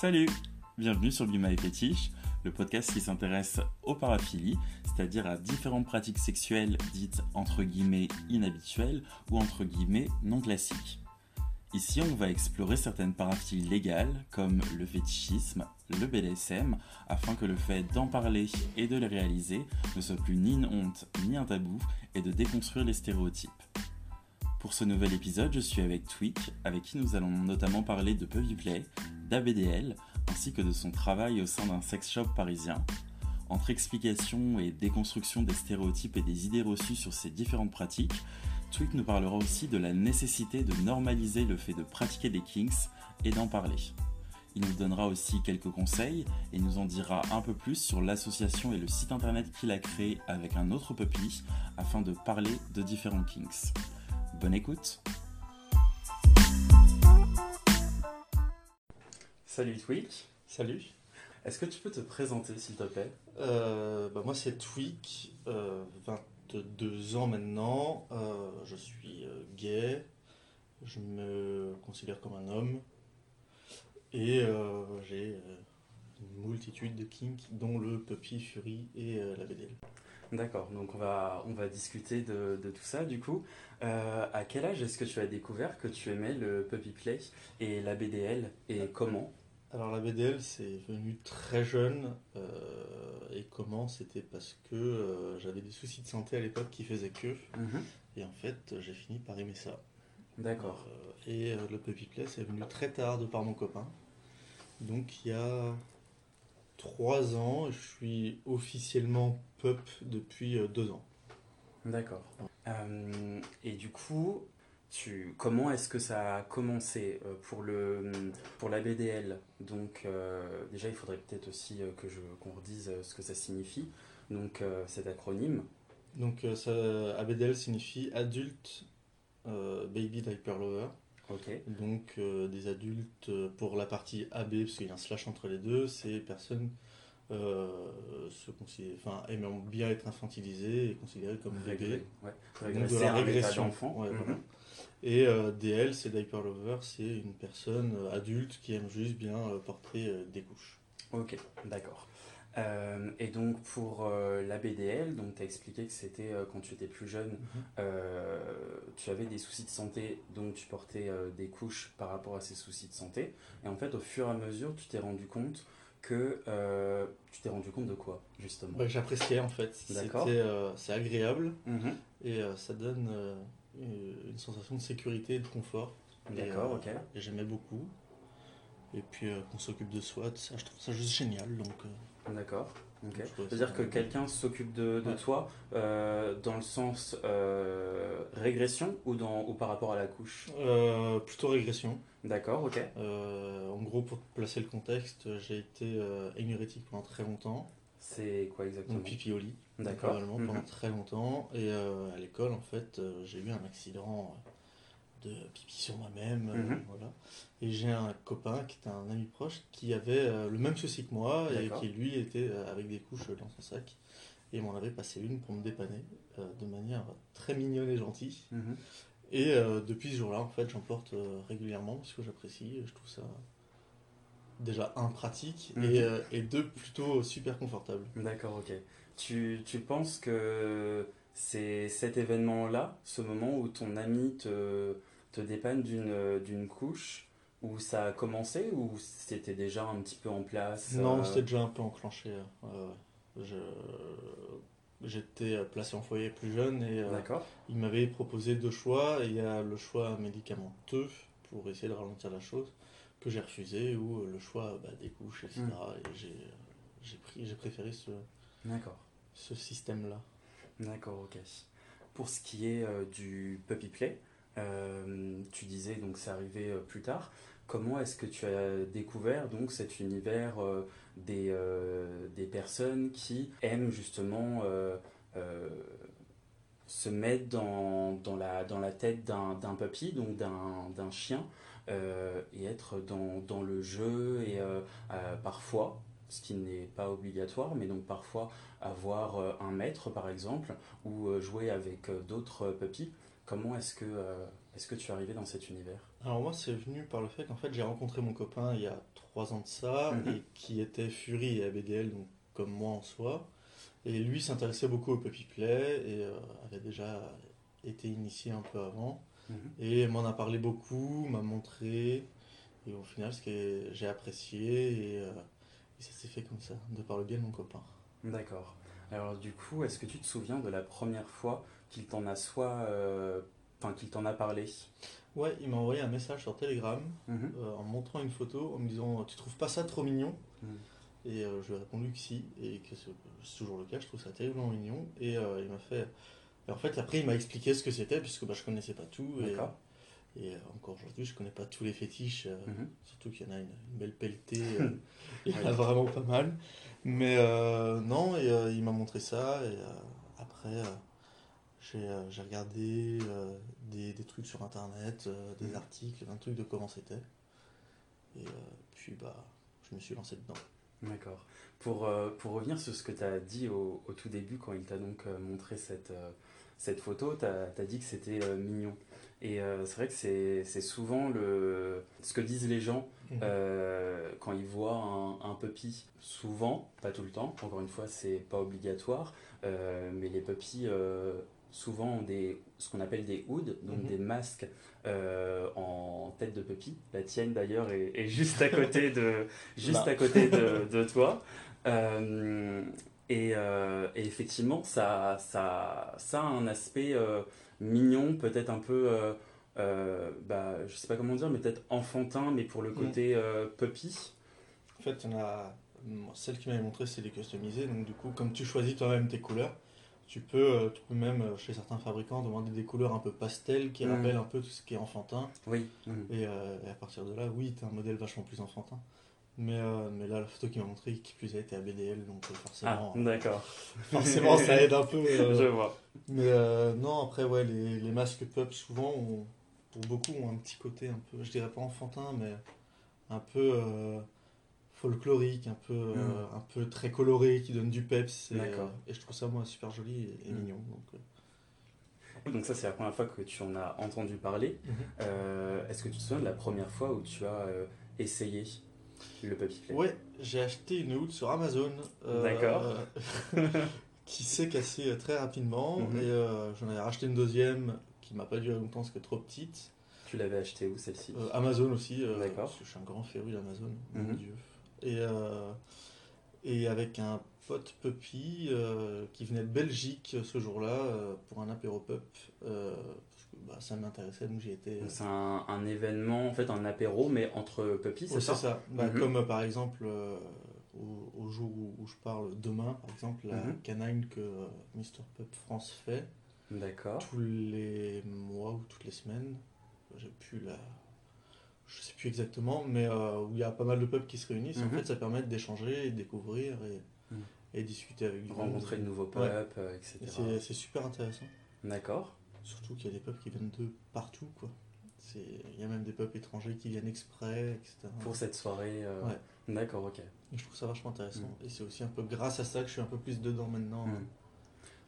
Salut Bienvenue sur Guma et Fétiche, le podcast qui s'intéresse aux paraphilies, c'est-à-dire à différentes pratiques sexuelles dites entre guillemets inhabituelles ou entre guillemets non classiques. Ici, on va explorer certaines paraphilies légales comme le fétichisme, le BDSM, afin que le fait d'en parler et de les réaliser ne soit plus ni une honte ni un tabou et de déconstruire les stéréotypes. Pour ce nouvel épisode, je suis avec Tweak, avec qui nous allons notamment parler de Puppy Play, d'ABDL, ainsi que de son travail au sein d'un sex shop parisien. Entre explications et déconstruction des stéréotypes et des idées reçues sur ces différentes pratiques, Tweak nous parlera aussi de la nécessité de normaliser le fait de pratiquer des kinks et d'en parler. Il nous donnera aussi quelques conseils et nous en dira un peu plus sur l'association et le site internet qu'il a créé avec un autre puppy afin de parler de différents kinks. Bonne écoute Salut Tweak, Salut. est-ce que tu peux te présenter s'il te plaît? Euh, bah, moi c'est Tweak, euh, 22 ans maintenant. Euh, je suis euh, gay. Je me considère comme un homme. Et euh, j'ai euh, une multitude de kinks, dont le Puppy Fury et euh, la BDL. D'accord, donc on va, on va discuter de, de tout ça du coup. Euh, à quel âge est-ce que tu as découvert que tu aimais le puppy play et la BDL et comment? Alors la BDL c'est venu très jeune. euh, et comment? C'était parce que euh, j'avais des soucis de santé à l'époque qui faisaient que. Et en fait j'ai fini par aimer ça. D'accord, Euh, et le Puppy Play, c'est venu très tard de par mon copain. Donc il y a trois ans, je suis officiellement pup depuis deux ans. d'accord. Et du coup, tu, comment est-ce que ça a commencé euh, pour, le, pour la BDL Donc euh, déjà, il faudrait peut-être aussi euh, que je, qu'on redise ce que ça signifie. Donc euh, cet acronyme. Donc ça, ABDL signifie Adult euh, Baby Diaper Lover. Ok, Donc des adultes pour la partie AB, parce qu'il y a un slash entre les deux, c'est personnes se enfin, aimant bien être infantilisées et considérées comme bébés. Ouais. Donc de la régression. d'enfant. Ouais, Mhm. voilà. Et euh, DL, c'est Diaper Lover, c'est une personne euh, adulte qui aime juste bien euh, porter des couches. Ok, d'accord. Euh, et donc pour euh, la BDL, donc tu as expliqué que c'était euh, quand tu étais plus jeune, euh, tu avais des soucis de santé, donc tu portais des couches par rapport à ces soucis de santé. Et en fait, au fur et à mesure, tu t'es rendu compte que tu t'es rendu compte de quoi justement? Bah, J'appréciais en fait. D'accord. C'est agréable Mhm. et ça donne une, une sensation de sécurité et de confort. D'accord, euh, ok. J'aimais beaucoup. Et puis euh, qu'on s'occupe de soi, ça, je trouve ça juste génial. Donc, euh, D'accord. C'est-à-dire que quelqu'un s'occupe de, de Ouais. toi euh, dans le sens euh, régression ou, dans, ou par rapport à la couche? Euh, plutôt régression. D'accord, ok. Euh, en gros, pour placer le contexte, j'ai été euh, énurétique pendant très longtemps. C'est quoi exactement Donc pipi au lit. D'accord. Probablement Mhm. pendant très longtemps. Et euh, à l'école, en fait, euh, j'ai eu un accident de pipi sur moi-même. euh, Mhm. voilà. Et j'ai un copain qui était un ami proche qui avait euh, le même souci que moi et qui, lui, était euh, avec des couches dans son sac. Et il m'en avait passé une pour me dépanner euh, de manière très mignonne et gentille. Mhm. Et euh, depuis ce jour-là, en fait, j'en porte euh, régulièrement parce que j'apprécie. Je trouve ça déjà un pratique Mhm. et, euh, et deux plutôt super confortable. D'accord, ok. Tu, tu penses que c'est cet événement-là, ce moment où ton ami te, te dépanne d'une d'une couche, où ça a commencé ou c'était déjà un petit peu en place Non, euh, c'était déjà un peu enclenché. euh, J'étais euh, placé en foyer plus jeune et euh, il m'avait proposé deux choix. Il y a le choix médicamenteux pour essayer de ralentir la chose que j'ai refusé ou euh, le choix bah, des couches, etc. Mm. Et j'ai j'ai pris, j'ai préféré ce, ce système-là. D'accord, ok. Pour ce qui est euh, du puppy play, euh, tu disais donc c'est arrivé euh, plus tard. Comment est-ce que tu as découvert donc cet univers des, des personnes qui aiment justement se mettre dans, dans, la, dans la tête d'un puppy, donc d'un d'un chien, euh, et être dans, dans le jeu et euh, euh, parfois, ce qui n'est pas obligatoire, mais donc parfois avoir un maître par exemple ou jouer avec d'autres puppies. comment est-ce que, est-ce que tu es arrivé dans cet univers? Alors moi, c'est venu par le fait qu'en fait, j'ai rencontré mon copain il y a trois ans de ça, Mhm. et qui était Fury et ABDL, donc comme moi en soi. Et lui s'intéressait beaucoup au puppy play et avait déjà été initié un peu avant. Mhm. Et m'en a parlé beaucoup, m'a montré. Et au final, ce que j'ai apprécié, et, euh, et ça s'est fait comme ça, de par le biais de mon copain. D'accord. Alors du coup, est-ce que tu te souviens de la première fois qu'il t'en a soit, euh, enfin qu'il t'en a parlé? Ouais, il m'a envoyé un message sur Telegram Mhm. euh, en montrant une photo, en me disant Tu trouves pas ça trop mignon? Mhm. Et euh, je lui ai répondu que si, et que c'est toujours le cas, je trouve ça terriblement mignon. Et il m'a fait. Et en fait, après, il m'a expliqué ce que c'était, puisque bah, je connaissais pas tout. Et, D'accord. et euh, encore aujourd'hui, je connais pas tous les fétiches, euh, Mhm. surtout qu'il y en a une, une belle pelletée. euh, il y en a vraiment pas mal. Mais euh, non, et il m'a montré ça, et après. j'ai regardé des, des trucs sur internet, des Mhm. articles, un truc de comment c'était. Et puis bah, je me suis lancé dedans. D'accord. Pour, pour revenir sur ce que tu as dit au, au tout début, quand il t'a donc montré cette, cette photo, tu as, dit que c'était euh, mignon. Et euh, c'est vrai que c'est souvent le, ce que disent les gens euh, quand ils voient un, un puppy. Souvent, pas tout le temps, encore une fois, c'est pas obligatoire, mais les puppies souvent ont des, ce qu'on appelle des hoods, donc Mhm. des masques euh, en tête de puppy. La tienne d'ailleurs est, est juste à côté de, juste à côté de, de toi. Euh, et, euh, et effectivement, ça, ça, ça a un aspect euh, mignon, peut-être un peu, euh, euh, bah, je sais pas comment dire, mais peut-être enfantin, mais pour le Mm. côté puppy. En fait, a. moi, Celle qui m'avait montré, c'est les customisés. Donc, du coup, comme tu choisis toi-même tes couleurs, tu peux, tu peux même, chez certains fabricants, demander des couleurs un peu pastel qui Mhm. rappellent un peu tout ce qui est enfantin. Oui. Et, et à partir de là, oui, tu as un modèle vachement plus enfantin. Mais, euh, mais là, la photo qui m'a montré, qui plus est, était à BDL, donc euh, Ah, forcément, d'accord. forcément ça aide un peu. euh, Je vois. Mais euh, non, après, ouais, les, les masques pup, souvent, ont- pour beaucoup, ont un petit côté un peu, je dirais pas enfantin, mais un peu euh, folklorique, un peu, euh, Mm. un peu très coloré, qui donne du peps. Et, D'accord. euh, et je trouve ça, moi, super joli et, et Mm. mignon. Donc, euh. Donc ça, c'est la première fois que tu en as entendu parler. Euh, Est-ce que tu te souviens de la première fois où tu as euh, essayé? Le play Ouais, j'ai acheté une hood sur Amazon. euh, D'accord. qui s'est cassée très rapidement. Mhm. Et euh, j'en ai racheté une deuxième qui m'a pas duré longtemps parce qu'elle est trop petite. Tu l'avais acheté où celle-ci? Euh, Amazon aussi, euh, D'accord. parce que je suis un grand féru d'Amazon, mon Mhm. dieu. Et, euh, et avec un pote puppy euh, qui venait de Belgique ce jour-là euh, pour un apéro pup, euh, que bah, ça m'intéressait, donc j'y étais. Donc, C'est un, un événement, en fait, un apéro, mais entre puppies, c'est ça c'est ça. Bah, Mhm. Comme euh, par exemple euh, au, au jour où, où je parle demain, par exemple, la Mhm. canine que euh, Mr. Pup France fait D'accord. tous les mois ou toutes les semaines. J'ai plus la. Je sais plus exactement, mais euh, où il y a pas mal de peuples qui se réunissent. En Mhm. fait, ça permet d'échanger et découvrir et, Mhm. et discuter avec du. Rencontrer de nouveaux Ouais. euh, etc. Et C'est c'est super intéressant. D'accord. Surtout qu'il y a des peuples qui viennent de partout, quoi. Il y a même des peuples étrangers qui viennent exprès, etc. Pour cette soirée. euh, Ouais. D'accord, ok. Et je trouve ça vachement intéressant. Mhm. Et c'est aussi un peu grâce à ça que je suis un peu plus dedans maintenant. Mm.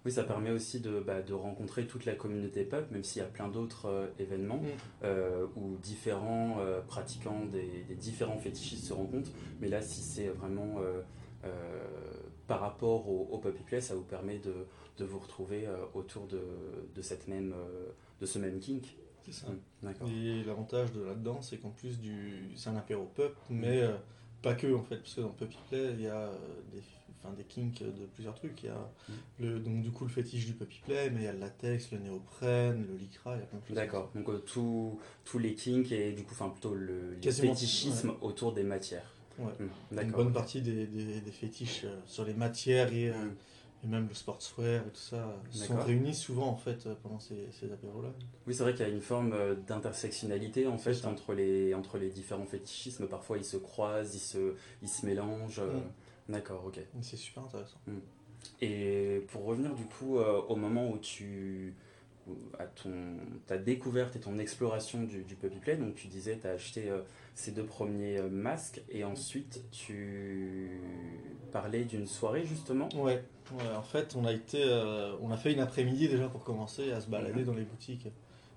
Oui, ça permet aussi de, bah, de rencontrer toute la communauté pup, même s'il y a plein d'autres euh, événements Mm. euh, où différents euh, pratiquants des, des différents fétichistes se rencontrent. Mais là, si c'est vraiment par rapport au, au puppy play, ça vous permet de, de vous retrouver euh, autour de, de, cette même, euh, de ce même kink. C'est ça. Mm. D'accord. Et l'avantage de là-dedans, c'est qu'en plus du. C'est un apéro pup, mais euh, pas que en fait, parce que dans Puppy Play, il y a des, enfin, des kinks de plusieurs trucs. Il y a Mm. le, donc du coup le fétiche du Puppy Play, mais il y a le latex, le néoprène, le lycra, il y a plein de choses. D'accord. Donc euh, tous les kinks et du coup, enfin plutôt le, le fétichisme autour des matières. Ouais. Mm. Une bonne partie des, des, des fétiches euh, sur les matières et, euh, et même le sportswear et tout ça euh, sont réunis souvent en fait pendant ces, ces apéros-là. Oui, c'est vrai qu'il y a une forme d'intersectionnalité en fait entre les, entre les différents fétichismes. Parfois, ils se croisent, ils se, ils se mélangent. Mm. D'accord, ok. C'est super intéressant. Et pour revenir du coup euh, au moment où tu à ton ta découverte et ton exploration du, du puppy play, donc tu disais tu as acheté ces deux premiers euh, masques et ensuite tu parlais d'une soirée justement? Ouais, Ouais, en fait, on a été, euh, on a fait une après-midi déjà pour commencer à se balader Mhm. dans les boutiques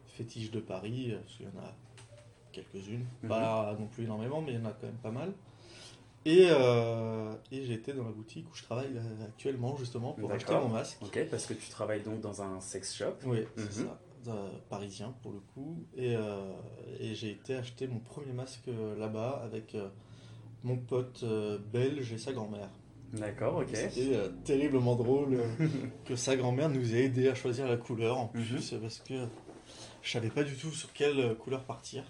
fétiches de Paris, euh, parce qu'il y en a quelques-unes, Mhm. pas non plus énormément, mais il y en a quand même pas mal. Et, euh, et j'étais dans la boutique où je travaille actuellement justement pour acheter mon masque. Ok, parce que tu travailles donc dans un sex shop. Oui, c'est Mhm. ça, parisien pour le coup. Et, euh, et j'ai été acheter mon premier masque euh, là-bas avec euh, mon pote euh, belge et sa grand-mère. D'accord, ok. C'était euh, terriblement drôle euh, que sa grand-mère nous ait aidé à choisir la couleur en Mhm. plus parce que je savais pas du tout sur quelle euh, couleur partir.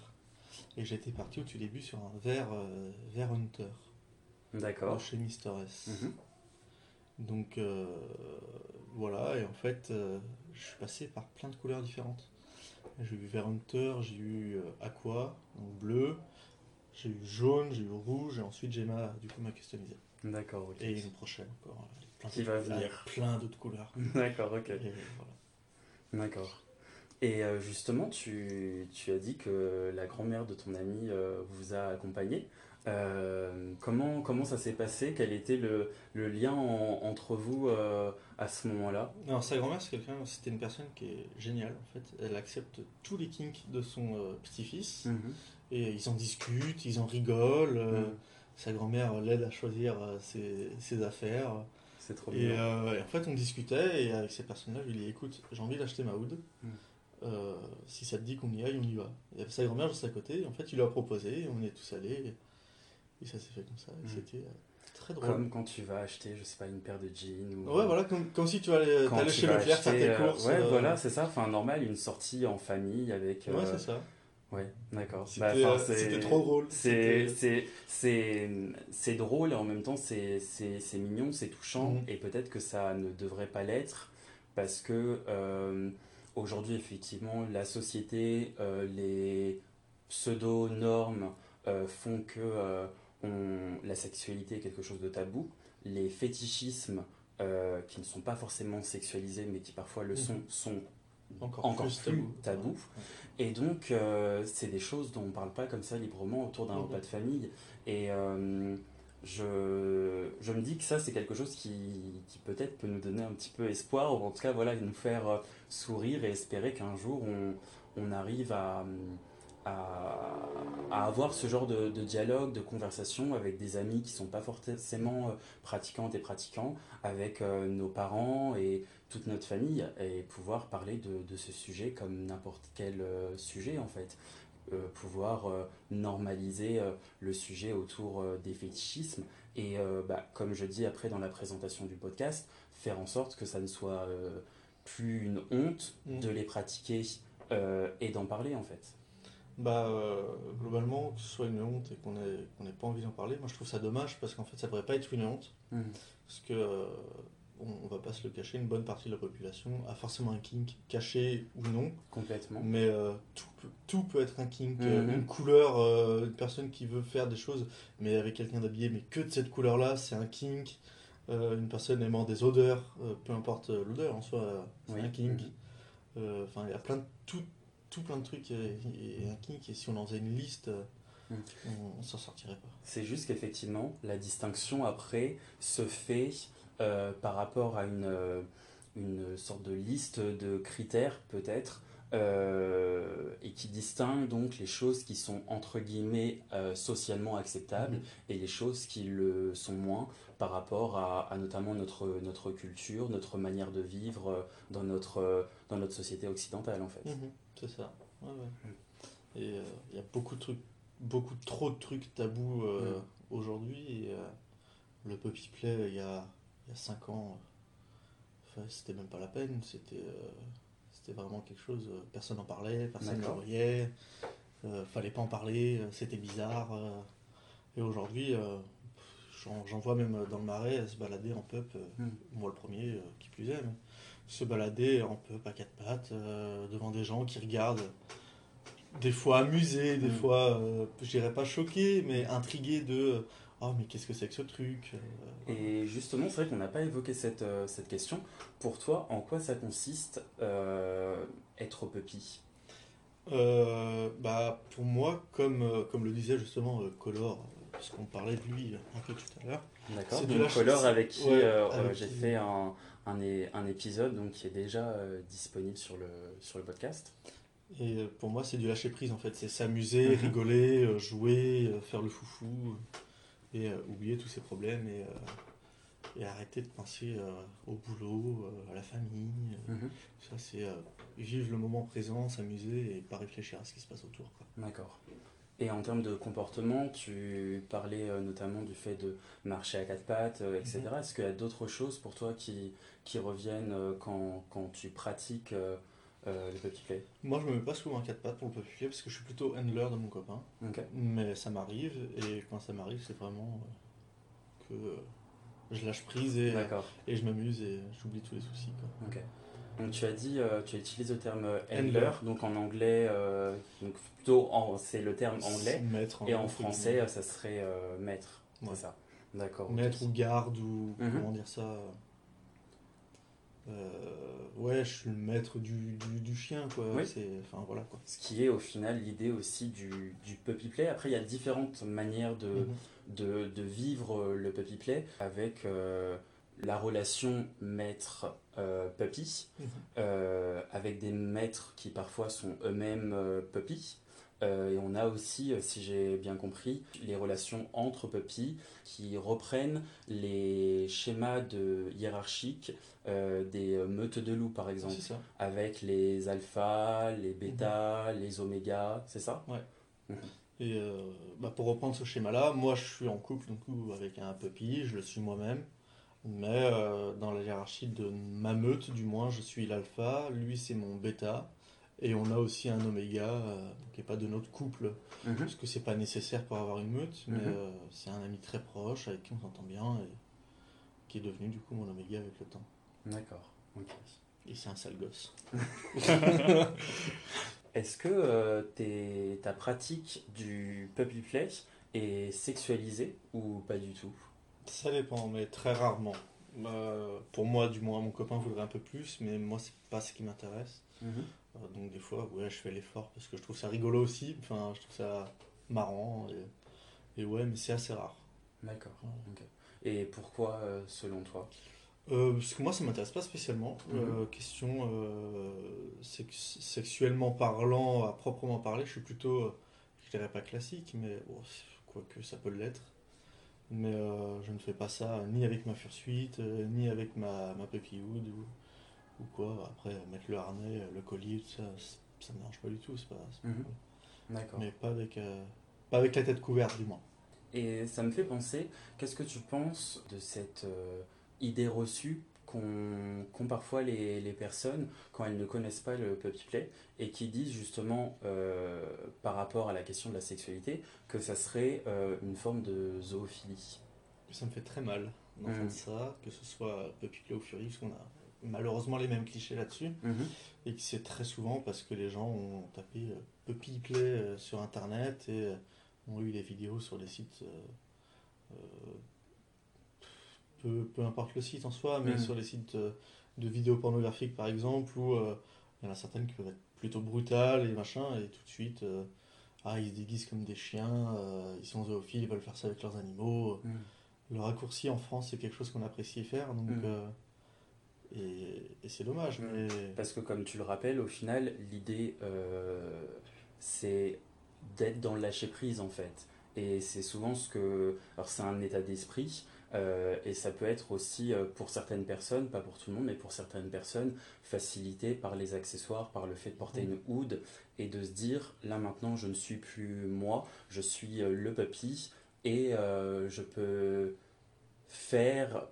Et j'étais parti au tout début sur un vert, euh, vert Hunter D'accord. chez Mister S. Mhm. Donc euh, voilà, et en fait, euh, je suis passé par plein de couleurs différentes. J'ai eu vert Hunter, j'ai eu aqua, donc bleu, j'ai eu jaune, j'ai eu rouge, et ensuite j'ai ma, du coup, ma customisée. D'accord, ok. Et une prochaine encore. plein Qui va venir. Plein d'autres couleurs. D'accord, ok. Et voilà. D'accord. Et euh, justement, tu, tu as dit que la grand-mère de ton ami euh, vous a accompagné. Euh, comment, comment ça s'est passé? Quel était le, le lien en- entre vous euh, à ce moment-là Non, sa grand-mère, c'est quelqu'un, c'était une personne qui est géniale en fait. Elle accepte tous les kinks de son euh, petit-fils et ils en discutent, ils en rigolent. euh, Mhm. Sa grand-mère l'aide à choisir euh, ses, ses affaires. C'est trop Et, bien. euh, et en fait, on discutait et avec ces personnes-là, je lui ai dit écoute, j'ai envie d'acheter ma hood. Mm. Euh, si ça te dit qu'on y aille, on y va. Et sa grand-mère juste à côté, en fait, il lui a proposé, on y est tous allés. Et, et ça s'est fait comme ça. C'était très drôle. Comme quand tu vas acheter, je sais pas, une paire de jeans ou... Ouais, voilà, comme, comme si tu allais, tu chez Leclerc faire tes euh, courses. ouais, euh, voilà, c'est ça. Enfin, normal, une sortie en famille avec... Ouais, euh, c'est ça. Ouais, d'accord. C'était Bah, trop drôle. C'est, drôle et en même temps c'est, mignon, c'est touchant Mhm. et peut-être que ça ne devrait pas l'être parce que euh, aujourd'hui effectivement la société, euh, les pseudo-normes euh, font que on- la sexualité est quelque chose de tabou. Les fétichismes euh, qui ne sont pas forcément sexualisés mais qui parfois le Mhm. sont, sont encore, encore plus plus tabou. tabou. Ouais. et donc, euh, c'est des choses dont on ne parle pas comme ça librement autour d'un Mhm. repas de famille. Et euh, je, je me dis que ça, c'est quelque chose qui, qui peut-être peut nous donner un petit peu espoir, ou en tout cas, voilà, nous faire sourire et espérer qu'un jour, on, on arrive à, à, à avoir ce genre de, de dialogue, de conversation avec des amis qui ne sont pas forcément euh, pratiquantes et pratiquants, avec euh, nos parents et toute notre famille, et pouvoir parler de, de ce sujet comme n'importe quel euh, sujet, en fait. Euh, pouvoir normaliser le sujet autour des fétichismes et bah, comme je dis après dans la présentation du podcast faire en sorte que ça ne soit plus une honte Mhm. de les pratiquer et d'en parler en fait Bah, euh, globalement, que ce soit une honte et qu'on ait, qu'on ait pas envie d'en parler, moi je trouve ça dommage parce qu'en fait ça devrait pas être une honte. Parce que, euh, on, on va pas se le cacher, une bonne partie de la population a forcément un kink, caché ou non. complètement Mais euh, tout, peut, tout peut être un kink. Euh, Mhm. Une couleur, euh, une personne qui veut faire des choses, mais avec quelqu'un d'habillé, mais que de cette couleur-là, c'est un kink. Euh, une personne aimant des odeurs, euh, peu importe euh, l'odeur en soi, euh, c'est Oui. un kink. Euh, Enfin, il y a plein de, tout, tout plein de trucs et, et un kink. Et si on en faisait une liste, euh, Mhm. on, on s'en sortirait pas. C'est juste qu'effectivement, la distinction après se fait euh, par rapport à une, euh, une sorte de liste de critères, peut-être, euh, et qui distingue donc les choses qui sont entre guillemets euh, socialement acceptables Mhm. et les choses qui le sont moins par rapport à, à notamment notre, notre culture, notre manière de vivre euh, dans notre, euh, dans notre société occidentale en fait. Mhm, c'est ça. Ouais, ouais. Et euh, il y a beaucoup de trucs, beaucoup trop de trucs tabous euh, Mm. aujourd'hui. Euh, le puppy play, il y a, il y a 5 ans, euh, c'était même pas la peine. C'était euh, c'était vraiment quelque chose. euh, personne n'en parlait, personne ne D'accord. voyait. euh, fallait pas en parler, euh, c'était bizarre. euh. et aujourd'hui, euh, j'en vois même dans le marais se balader en euh, Mm. moi le premier, euh, qui plus est, mais se balader en pup à quatre pattes euh, devant des gens qui regardent, des fois amusés, des Mm. fois, euh, je dirais pas choqués, mais intrigués de oh mais qu'est-ce que c'est que ce truc euh, Et justement, c'est vrai qu'on n'a pas évoqué cette, euh, cette question. Pour toi, en quoi ça consiste euh, être puppy? Euh, bah, pour moi, comme, euh, comme le disait justement euh, Color, euh, puisqu'on parlait de lui un peu tout à l'heure. D'accord. Donc Color avec qui ouais, euh, euh, j'ai fait un, un, épisode donc, qui est déjà euh, disponible sur le, sur le podcast. Et pour moi, c'est du lâcher prise en fait. C'est s'amuser, Mhm. rigoler, jouer, faire le foufou et euh, oublier tous ses problèmes et, et arrêter de penser au boulot, à la famille. Mhm. Ça, c'est vivre le moment présent, s'amuser et pas réfléchir à ce qui se passe autour. D'accord. Et en termes de comportement, tu parlais euh, notamment du fait de marcher à quatre pattes, euh, etc. Mhm. Est-ce qu'il y a d'autres choses pour toi qui, qui reviennent euh, quand, quand tu pratiques euh, le puppy play? Moi, je me mets pas souvent en quatre pattes pour le puppy play parce que je suis plutôt handler de mon copain. Ok. Mais ça m'arrive et quand ça m'arrive, c'est vraiment que je lâche prise et, et je m'amuse et j'oublie tous les soucis. quoi. Donc tu as dit, euh, tu utilises le terme euh, Handler. handler, donc en anglais, euh, donc plutôt en, c'est le terme anglais, Maître et en entre français, ça serait euh, maître. Ouais. C'est ça. D'accord. Maître ou garde ou Mhm. comment dire ça. ouais, je suis le maître du, du, du chien, quoi. Oui. Enfin voilà quoi. Ce qui est au final l'idée aussi du, du puppy play. Après, il y a différentes manières de, Mhm. de, de vivre le puppy play avec la relation maître-puppy, Mhm. euh, avec des maîtres qui parfois sont eux-mêmes euh, puppy. Euh, et on a aussi, euh, si j'ai bien compris, les relations entre puppies qui reprennent les schémas de hiérarchiques euh, des euh, meutes de loups, par exemple, avec les alphas, les bêtas, les omégas, c'est ça? Et euh, bah, pour reprendre ce schéma-là, moi je suis en couple coup, avec un puppy, je le suis moi-même. Mais euh, dans la hiérarchie de ma meute, du moins, je suis l'alpha, lui c'est mon bêta. Et on a aussi un oméga euh, qui n'est pas de notre couple, parce que c'est pas nécessaire pour avoir une meute, mais Mhm. euh, c'est un ami très proche avec qui on s'entend bien et qui est devenu du coup mon oméga avec le temps. D'accord. ok. Et c'est un sale gosse. Est-ce que tes- ta pratique du puppy play est sexualisée ou pas du tout? Ça dépend, mais très rarement. Euh, pour moi, du moins, mon copain voudrait un peu plus, mais moi, c'est pas ce qui m'intéresse. Euh, donc, des fois, ouais, je fais l'effort parce que je trouve ça rigolo aussi. Enfin, je trouve ça marrant. Et, et ouais, mais c'est assez rare. D'accord. Ouais. Et pourquoi, euh, selon toi? Euh, parce que moi, ça m'intéresse pas spécialement. Mhm. Question sex- sexuellement parlant, à proprement parler, je suis plutôt, je dirais pas classique, mais bon, quoique ça peut l'être. Mais euh, je ne fais pas ça ni avec ma fursuite, euh, ni avec ma, ma puppyhood ou, ou quoi. Après, mettre le harnais, le collier, tout ça, ça me dérange pas du tout. c'est Pas, c'est pas Mhm. D'accord. Mais pas avec, euh, pas avec la tête couverte, du moins. Et ça me fait penser, qu'est-ce que tu penses de cette euh, idée reçue qu'ont parfois les, les personnes quand elles ne connaissent pas le puppy play et qui disent justement euh, par rapport à la question de la sexualité que ça serait euh, une forme de zoophilie Ça me fait très mal d'entendre Mhm. ça, que ce soit Puppy Play ou Fury, parce qu'on a malheureusement les mêmes clichés là-dessus. Et que c'est très souvent parce que les gens ont tapé euh, Puppy Play sur internet et ont eu des vidéos sur des sites. euh, peu, peu importe le site en soi, mais Mhm. sur les sites de vidéos pornographiques par exemple, où euh, il y en a certaines qui peuvent être plutôt brutales et machin, et tout de suite, euh, ah, ils se déguisent comme des chiens, euh, ils sont zoophiles, ils veulent faire ça avec leurs animaux. Le raccourci en France, c'est quelque chose qu'on apprécie faire, donc. Euh, et et c'est dommage, mais. Parce que comme tu le rappelles, au final, l'idée, euh, c'est d'être dans le lâcher-prise, en fait. Et c'est souvent ce que... Alors c'est un état d'esprit, euh, et ça peut être aussi, euh, pour certaines personnes, pas pour tout le monde, mais pour certaines personnes, facilité par les accessoires, par le fait de porter Mhm. une hood, et de se dire, là maintenant, je ne suis plus moi, je suis euh, le papy, et je peux faire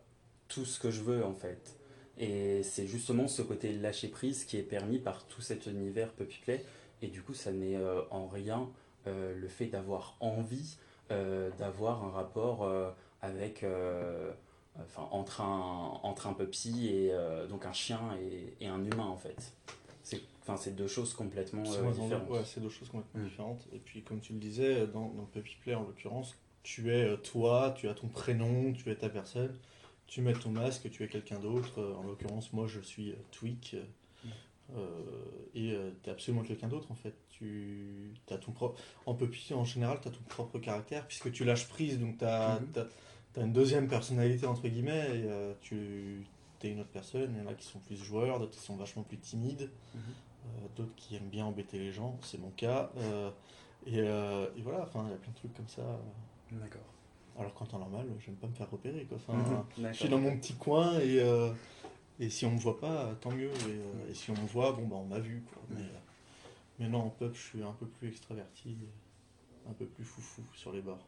tout ce que je veux, en fait. Et c'est justement ce côté lâcher prise qui est permis par tout cet univers puppy play. Et du coup, ça n'est en rien le fait d'avoir envie d'avoir un rapport avec, euh, enfin, entre un, entre un puppy et euh, donc un chien et, et un humain en fait. C'est, enfin, c'est deux choses complètement euh, différentes. ouais, c'est deux choses complètement Mm. différentes. Et puis, comme tu le disais, dans, dans Puppy Play en l'occurrence, tu es euh, toi, tu as ton prénom, tu es ta personne, tu mets ton masque, tu es quelqu'un d'autre. Euh, En l'occurrence, moi je suis euh, Tweak, euh, euh, et tu es absolument quelqu'un d'autre en fait. Tu as ton propre... En puppy, en général, tu as ton propre caractère puisque tu lâches prise, donc tu as, Mhm. une deuxième personnalité entre guillemets et euh, tu es une autre personne. Il y en a qui sont plus joueurs, d'autres qui sont vachement plus timides, Mhm. euh, d'autres qui aiment bien embêter les gens, c'est mon cas. Euh, et, et voilà, enfin, il y a plein de trucs comme ça. D'accord. Alors qu'en temps normal, j'aime pas me faire repérer. Quoi. Enfin, Mhm. Je suis dans mon petit coin et, et si on me voit pas, tant mieux. Et, euh, et si on me voit, bon, bah, on m'a vu. Quoi. Mais, mais non, en pub, je suis un peu plus extraverti, un peu plus foufou sur les bords.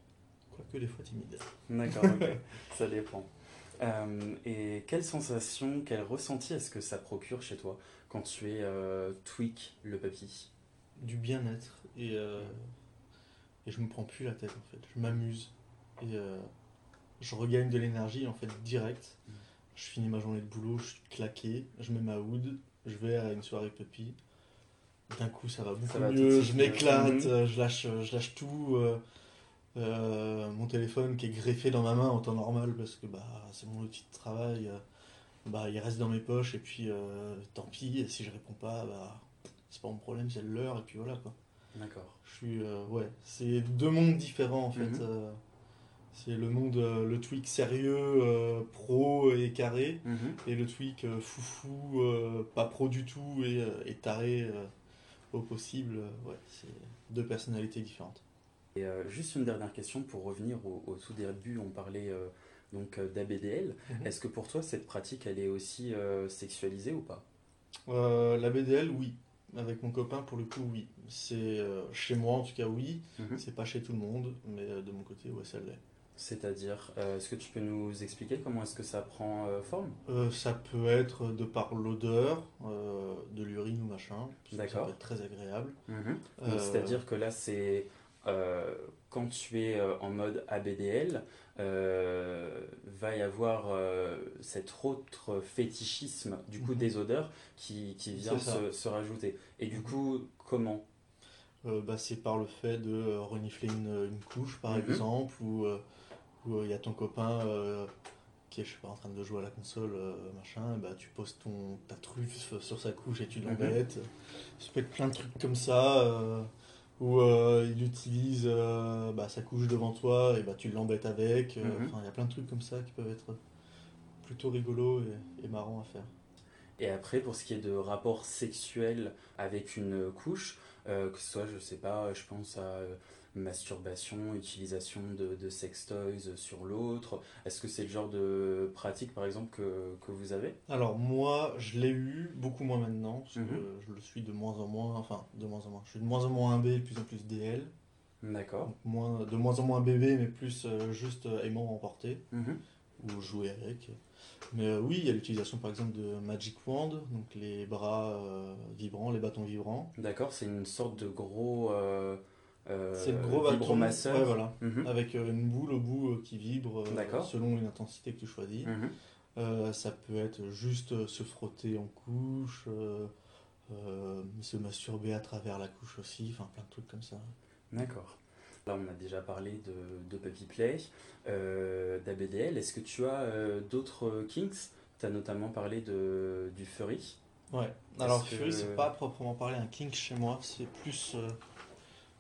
Quoique des fois timide. D'accord, ok. ça dépend. Euh, et quelle sensation, quel ressenti est-ce que ça procure chez toi quand tu es euh, tweak le papy? Du bien-être. Et, euh, et je me prends plus la tête en fait. Je m'amuse. Et je regagne de l'énergie en fait direct. Mm. Je finis ma journée de boulot, je suis claqué, je mets ma hood, je vais à une soirée puppy. D'un coup, ça va beaucoup va tout mieux, je m'éclate, euh, je, lâche, je lâche tout. Euh, mon téléphone qui est greffé dans ma main en temps normal parce que bah, c'est mon outil de travail. euh, bah, il reste dans mes poches et puis euh, tant pis, et si je réponds pas, bah, c'est pas mon problème, c'est l'heure et puis voilà quoi. D'accord. Je suis, euh, ouais, c'est deux mondes différents en fait. Mhm. c'est le monde, le tweak sérieux, pro et carré, Mhm. et le tweak foufou, pas pro du tout et, et taré au possible. ouais, c'est deux personnalités différentes. Et euh, juste une dernière question pour revenir au, au tout début, on parlait euh, donc euh, d'ABDL. Mhm. Est-ce que pour toi cette pratique elle est aussi euh, sexualisée ou pas? Euh, la BDL, oui. Avec mon copain, pour le coup, oui. C'est chez moi, en tout cas, oui. Mhm. C'est pas chez tout le monde, mais de mon côté, ouais, ça l'est. C'est-à-dire, est-ce que tu peux nous expliquer comment est-ce que ça prend forme? Ça peut être de par l'odeur de l'urine ou machin. Ça D'accord. peut être très agréable. Euh, C'est-à-dire que là, c'est quand tu es euh, en mode ABDL, euh, va y avoir euh, cet autre fétichisme du coup Mhm. des odeurs qui, qui vient se, se rajouter. Et du Mhm. coup, comment? Euh, bah, c'est par le fait de euh, renifler une, une couche, par Mhm. exemple, ou euh, où il y a ton copain euh, qui est, je sais pas, en train de jouer à la console, euh, machin, et bah, tu poses ton, ta truffe sur sa couche et tu l'embêtes. Ça peut être plein de trucs comme ça. euh, où euh, il utilise euh, bah, sa couche devant toi et bah, tu l'embêtes avec. euh, Mhm. Il y a plein de trucs comme ça qui peuvent être plutôt rigolos et, et marrants à faire. Et après, pour ce qui est de rapport sexuel avec une couche, que ce soit, je sais pas, je pense à masturbation, utilisation de, de sextoys sur l'autre, est-ce que c'est le genre de pratique, par exemple, que, que vous avez? Alors moi, je l'ai eu beaucoup moins maintenant, parce que Mhm. je le suis de moins en moins, enfin de moins en moins. Je suis de moins en moins un B, de plus en plus DL. D'accord. Moins, de moins en moins bébé, mais plus euh, juste euh, aimant emporter Mhm. ou jouer avec. Mais euh, oui, il y a l'utilisation par exemple de Magic Wand, donc les bras vibrants, les bâtons vibrants. D'accord, c'est une sorte de gros. Euh, C'est le gros vibromasseur. ouais, voilà, Mhm. avec euh, une boule au bout euh, qui vibre selon une intensité que tu choisis. Mhm. Ça peut être juste se frotter en couche, se masturber à travers la couche aussi, enfin plein de trucs comme ça. D'accord. Là, on a déjà parlé de, de Puppy Play, euh, d'ABDL. Est-ce que tu as euh, d'autres kinks? Tu as notamment parlé de, du furry. Ouais. Alors Est-ce que- Fury, c'est pas proprement parler un kink chez moi, c'est plus. euh,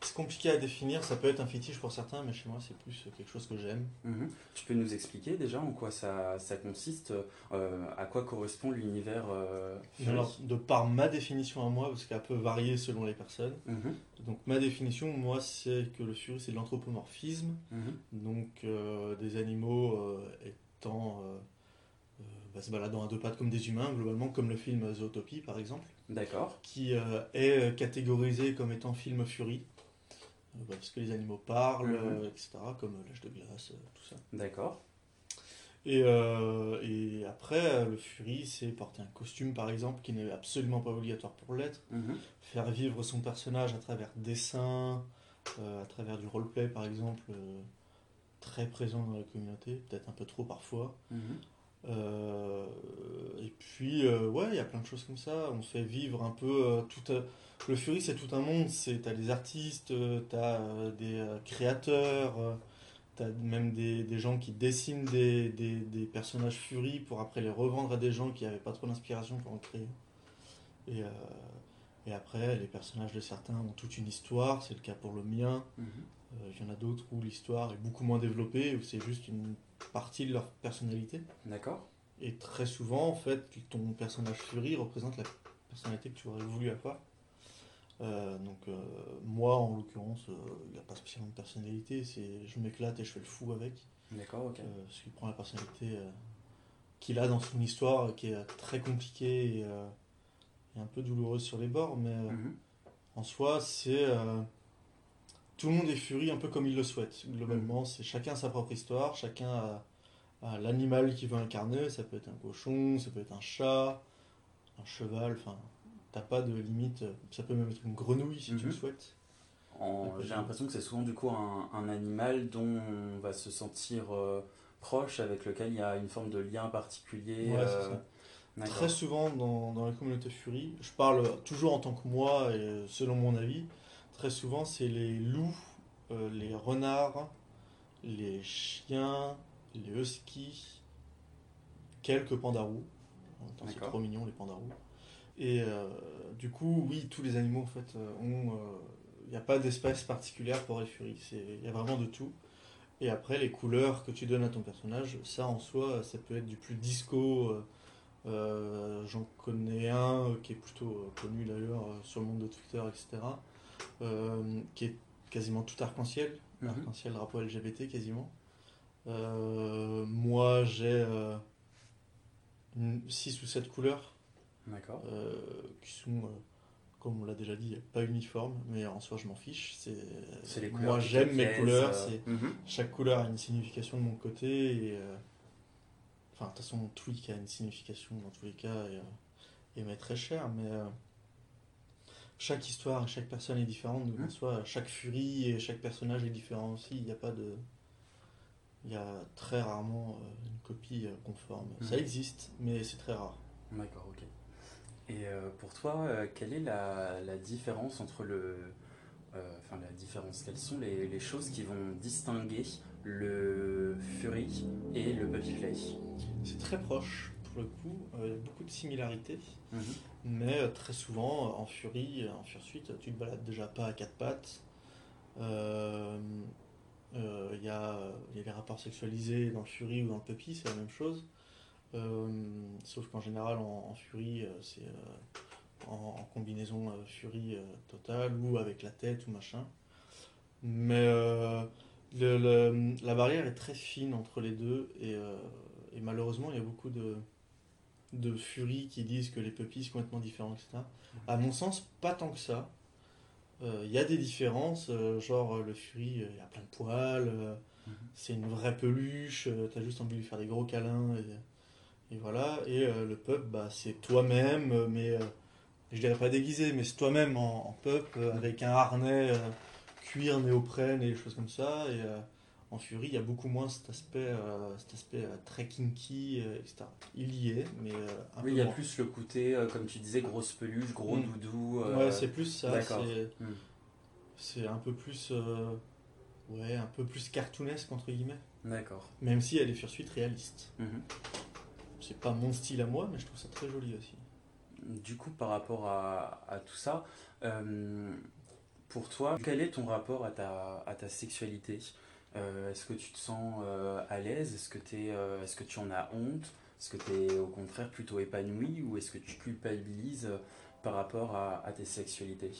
c'est compliqué à définir, ça peut être un fétiche pour certains, mais chez moi c'est plus quelque chose que j'aime. Mhm. Tu peux nous expliquer déjà en quoi ça, ça consiste, euh, à quoi correspond l'univers euh, Fury Alors, de par ma définition à moi, parce qu'elle peut varier selon les personnes, Mhm. donc ma définition, moi, c'est que le Fury c'est de l'anthropomorphisme, Mhm. donc euh, des animaux euh, étant. bah, se baladant à deux pattes comme des humains, globalement, comme le film Zootopie par exemple. D'accord. qui est catégorisé comme étant film Fury, bah, parce que les animaux parlent, Mhm. euh, etc., comme euh, l'âge de glace, euh, tout ça. D'accord. Et, euh, et après, euh, le Fury, c'est porter un costume, par exemple, qui n'est absolument pas obligatoire pour l'être, Mhm. faire vivre son personnage à travers dessin, euh, à travers du roleplay, par exemple, euh, très présent dans la communauté, peut-être un peu trop parfois. Mhm. Euh, et puis, euh, ouais, il y a plein de choses comme ça. On fait vivre un peu euh, tout. le Fury, c'est tout un monde. C'est, t'as des artistes, t'as des créateurs, t'as même des, des gens qui dessinent des, des, des personnages Fury pour après les revendre à des gens qui n'avaient pas trop d'inspiration pour en créer. Et, euh, et après, les personnages de certains ont toute une histoire, c'est le cas pour le mien. Mhm. Euh, Il y en a d'autres où l'histoire est beaucoup moins développée, où c'est juste une partie de leur personnalité. D'accord. Et très souvent, en fait, ton personnage Fury représente la personnalité que tu aurais voulu avoir. Euh, donc, euh, moi, en l'occurrence, euh, il n'y a pas spécialement de personnalité, c'est je m'éclate et je fais le fou avec. D'accord, ok. Euh, ce qui prend la personnalité qu'il a dans son histoire, qui est très compliquée et, et un peu douloureuse sur les bords, mais Mhm. en soi, c'est. Tout le monde est Fury un peu comme il le souhaite. Globalement, c'est chacun a sa propre histoire, chacun a, a l'animal qu'il veut incarner. Ça peut être un cochon, ça peut être un chat, un cheval, enfin, t'as pas de limite. Ça peut même être une grenouille si tu le Mhm. souhaites. J'ai l'impression que c'est souvent du coup un, un animal dont on va se sentir euh, proche, avec lequel il y a une forme de lien particulier. Ouais, euh. Très souvent dans, dans la communauté Fury, je parle toujours en tant que moi et selon mon avis, très souvent c'est les loups, euh, les renards, les chiens, les huskies, quelques pandarous. C'est trop mignon les pandarous. Et euh, du coup, oui, tous les animaux en fait euh, ont. Il n'y a pas d'espèce particulière pour les Fury. Il y a vraiment de tout. Et après, les couleurs que tu donnes à ton personnage, ça en soi, ça peut être du plus disco. euh, J'en connais un qui est plutôt connu d'ailleurs sur le monde de Twitter, etc. euh, qui est quasiment tout arc-en-ciel. Mhm. Arc-en-ciel, drapeau LGBT quasiment. Euh, moi, j'ai 6 ou 7 couleurs D'accord. euh, qui sont, euh, comme on l'a déjà dit, pas uniformes, mais en soi, je m'en fiche. C'est C'est les couleurs moi, j'aime mes couleurs. euh, mhm. chaque couleur a une signification de mon côté et euh, enfin de toute façon Tweak a une signification dans tous les cas et, euh, et m'est très cher mais euh, chaque histoire chaque personne est différente donc en soi chaque furie et chaque personnage est différent aussi. Il n'y a pas de il y a très rarement euh, une copie euh, conforme. Ça existe mais c'est très rare. D'accord, ok. Et euh, pour toi, quelle est la, la différence entre le. euh, Enfin, la différence, quelles sont les, les choses qui vont distinguer le Fury et le Puppy Play c'est très proche pour le coup. Euh, il y a beaucoup de similarités. Mhm. Mais euh, très souvent, euh, en Fury, euh, en Fursuite, tu te balades déjà pas à quatre pattes. Il y, a, y a les rapports sexualisés dans le Fury ou dans le Puppy, c'est la même chose. Sauf qu'en général, en, en Fury, c'est en, combinaison Fury totale ou avec la tête ou machin. Mais la barrière est très fine entre les deux et malheureusement, il y a beaucoup de, de Fury qui disent que les puppies sont complètement différents, etc. À mon sens, pas tant que ça. Euh, Il y a des différences, euh, genre euh, le Fury, euh, il y a plein de poils, euh, Mhm. c'est une vraie peluche, euh, t'as juste envie de lui faire des gros câlins, et, et voilà. Et euh, le pup, bah, c'est toi-même, euh, mais euh, je dirais pas déguisé, mais c'est toi-même en, en pup, euh, avec un harnais euh, cuir, néoprène et des choses comme ça. Et euh, en Fury, il y a beaucoup moins cet aspect, euh, cet aspect euh, très kinky, euh, etc. Il y est, mais un Oui, peu il y a moins. plus le côté, comme tu disais, grosse peluche, gros Mm. doudou. Ouais, c'est plus ça. d'accord. C'est Mm. c'est un peu plus, ouais, un peu plus cartoonesque entre guillemets. D'accord. Même si elle est fursuite réaliste. Mhm. C'est pas mon style à moi, mais je trouve ça très joli aussi. Du coup, par rapport à, à tout ça, pour toi, quel est ton rapport à ta, à ta sexualité? Euh, Est-ce que tu te sens euh, à l'aise? Est-ce que, t'es, euh, est-ce que tu en as honte? Est-ce que tu es au contraire plutôt épanoui? Ou est-ce que tu culpabilises par rapport à, à tes sexualités?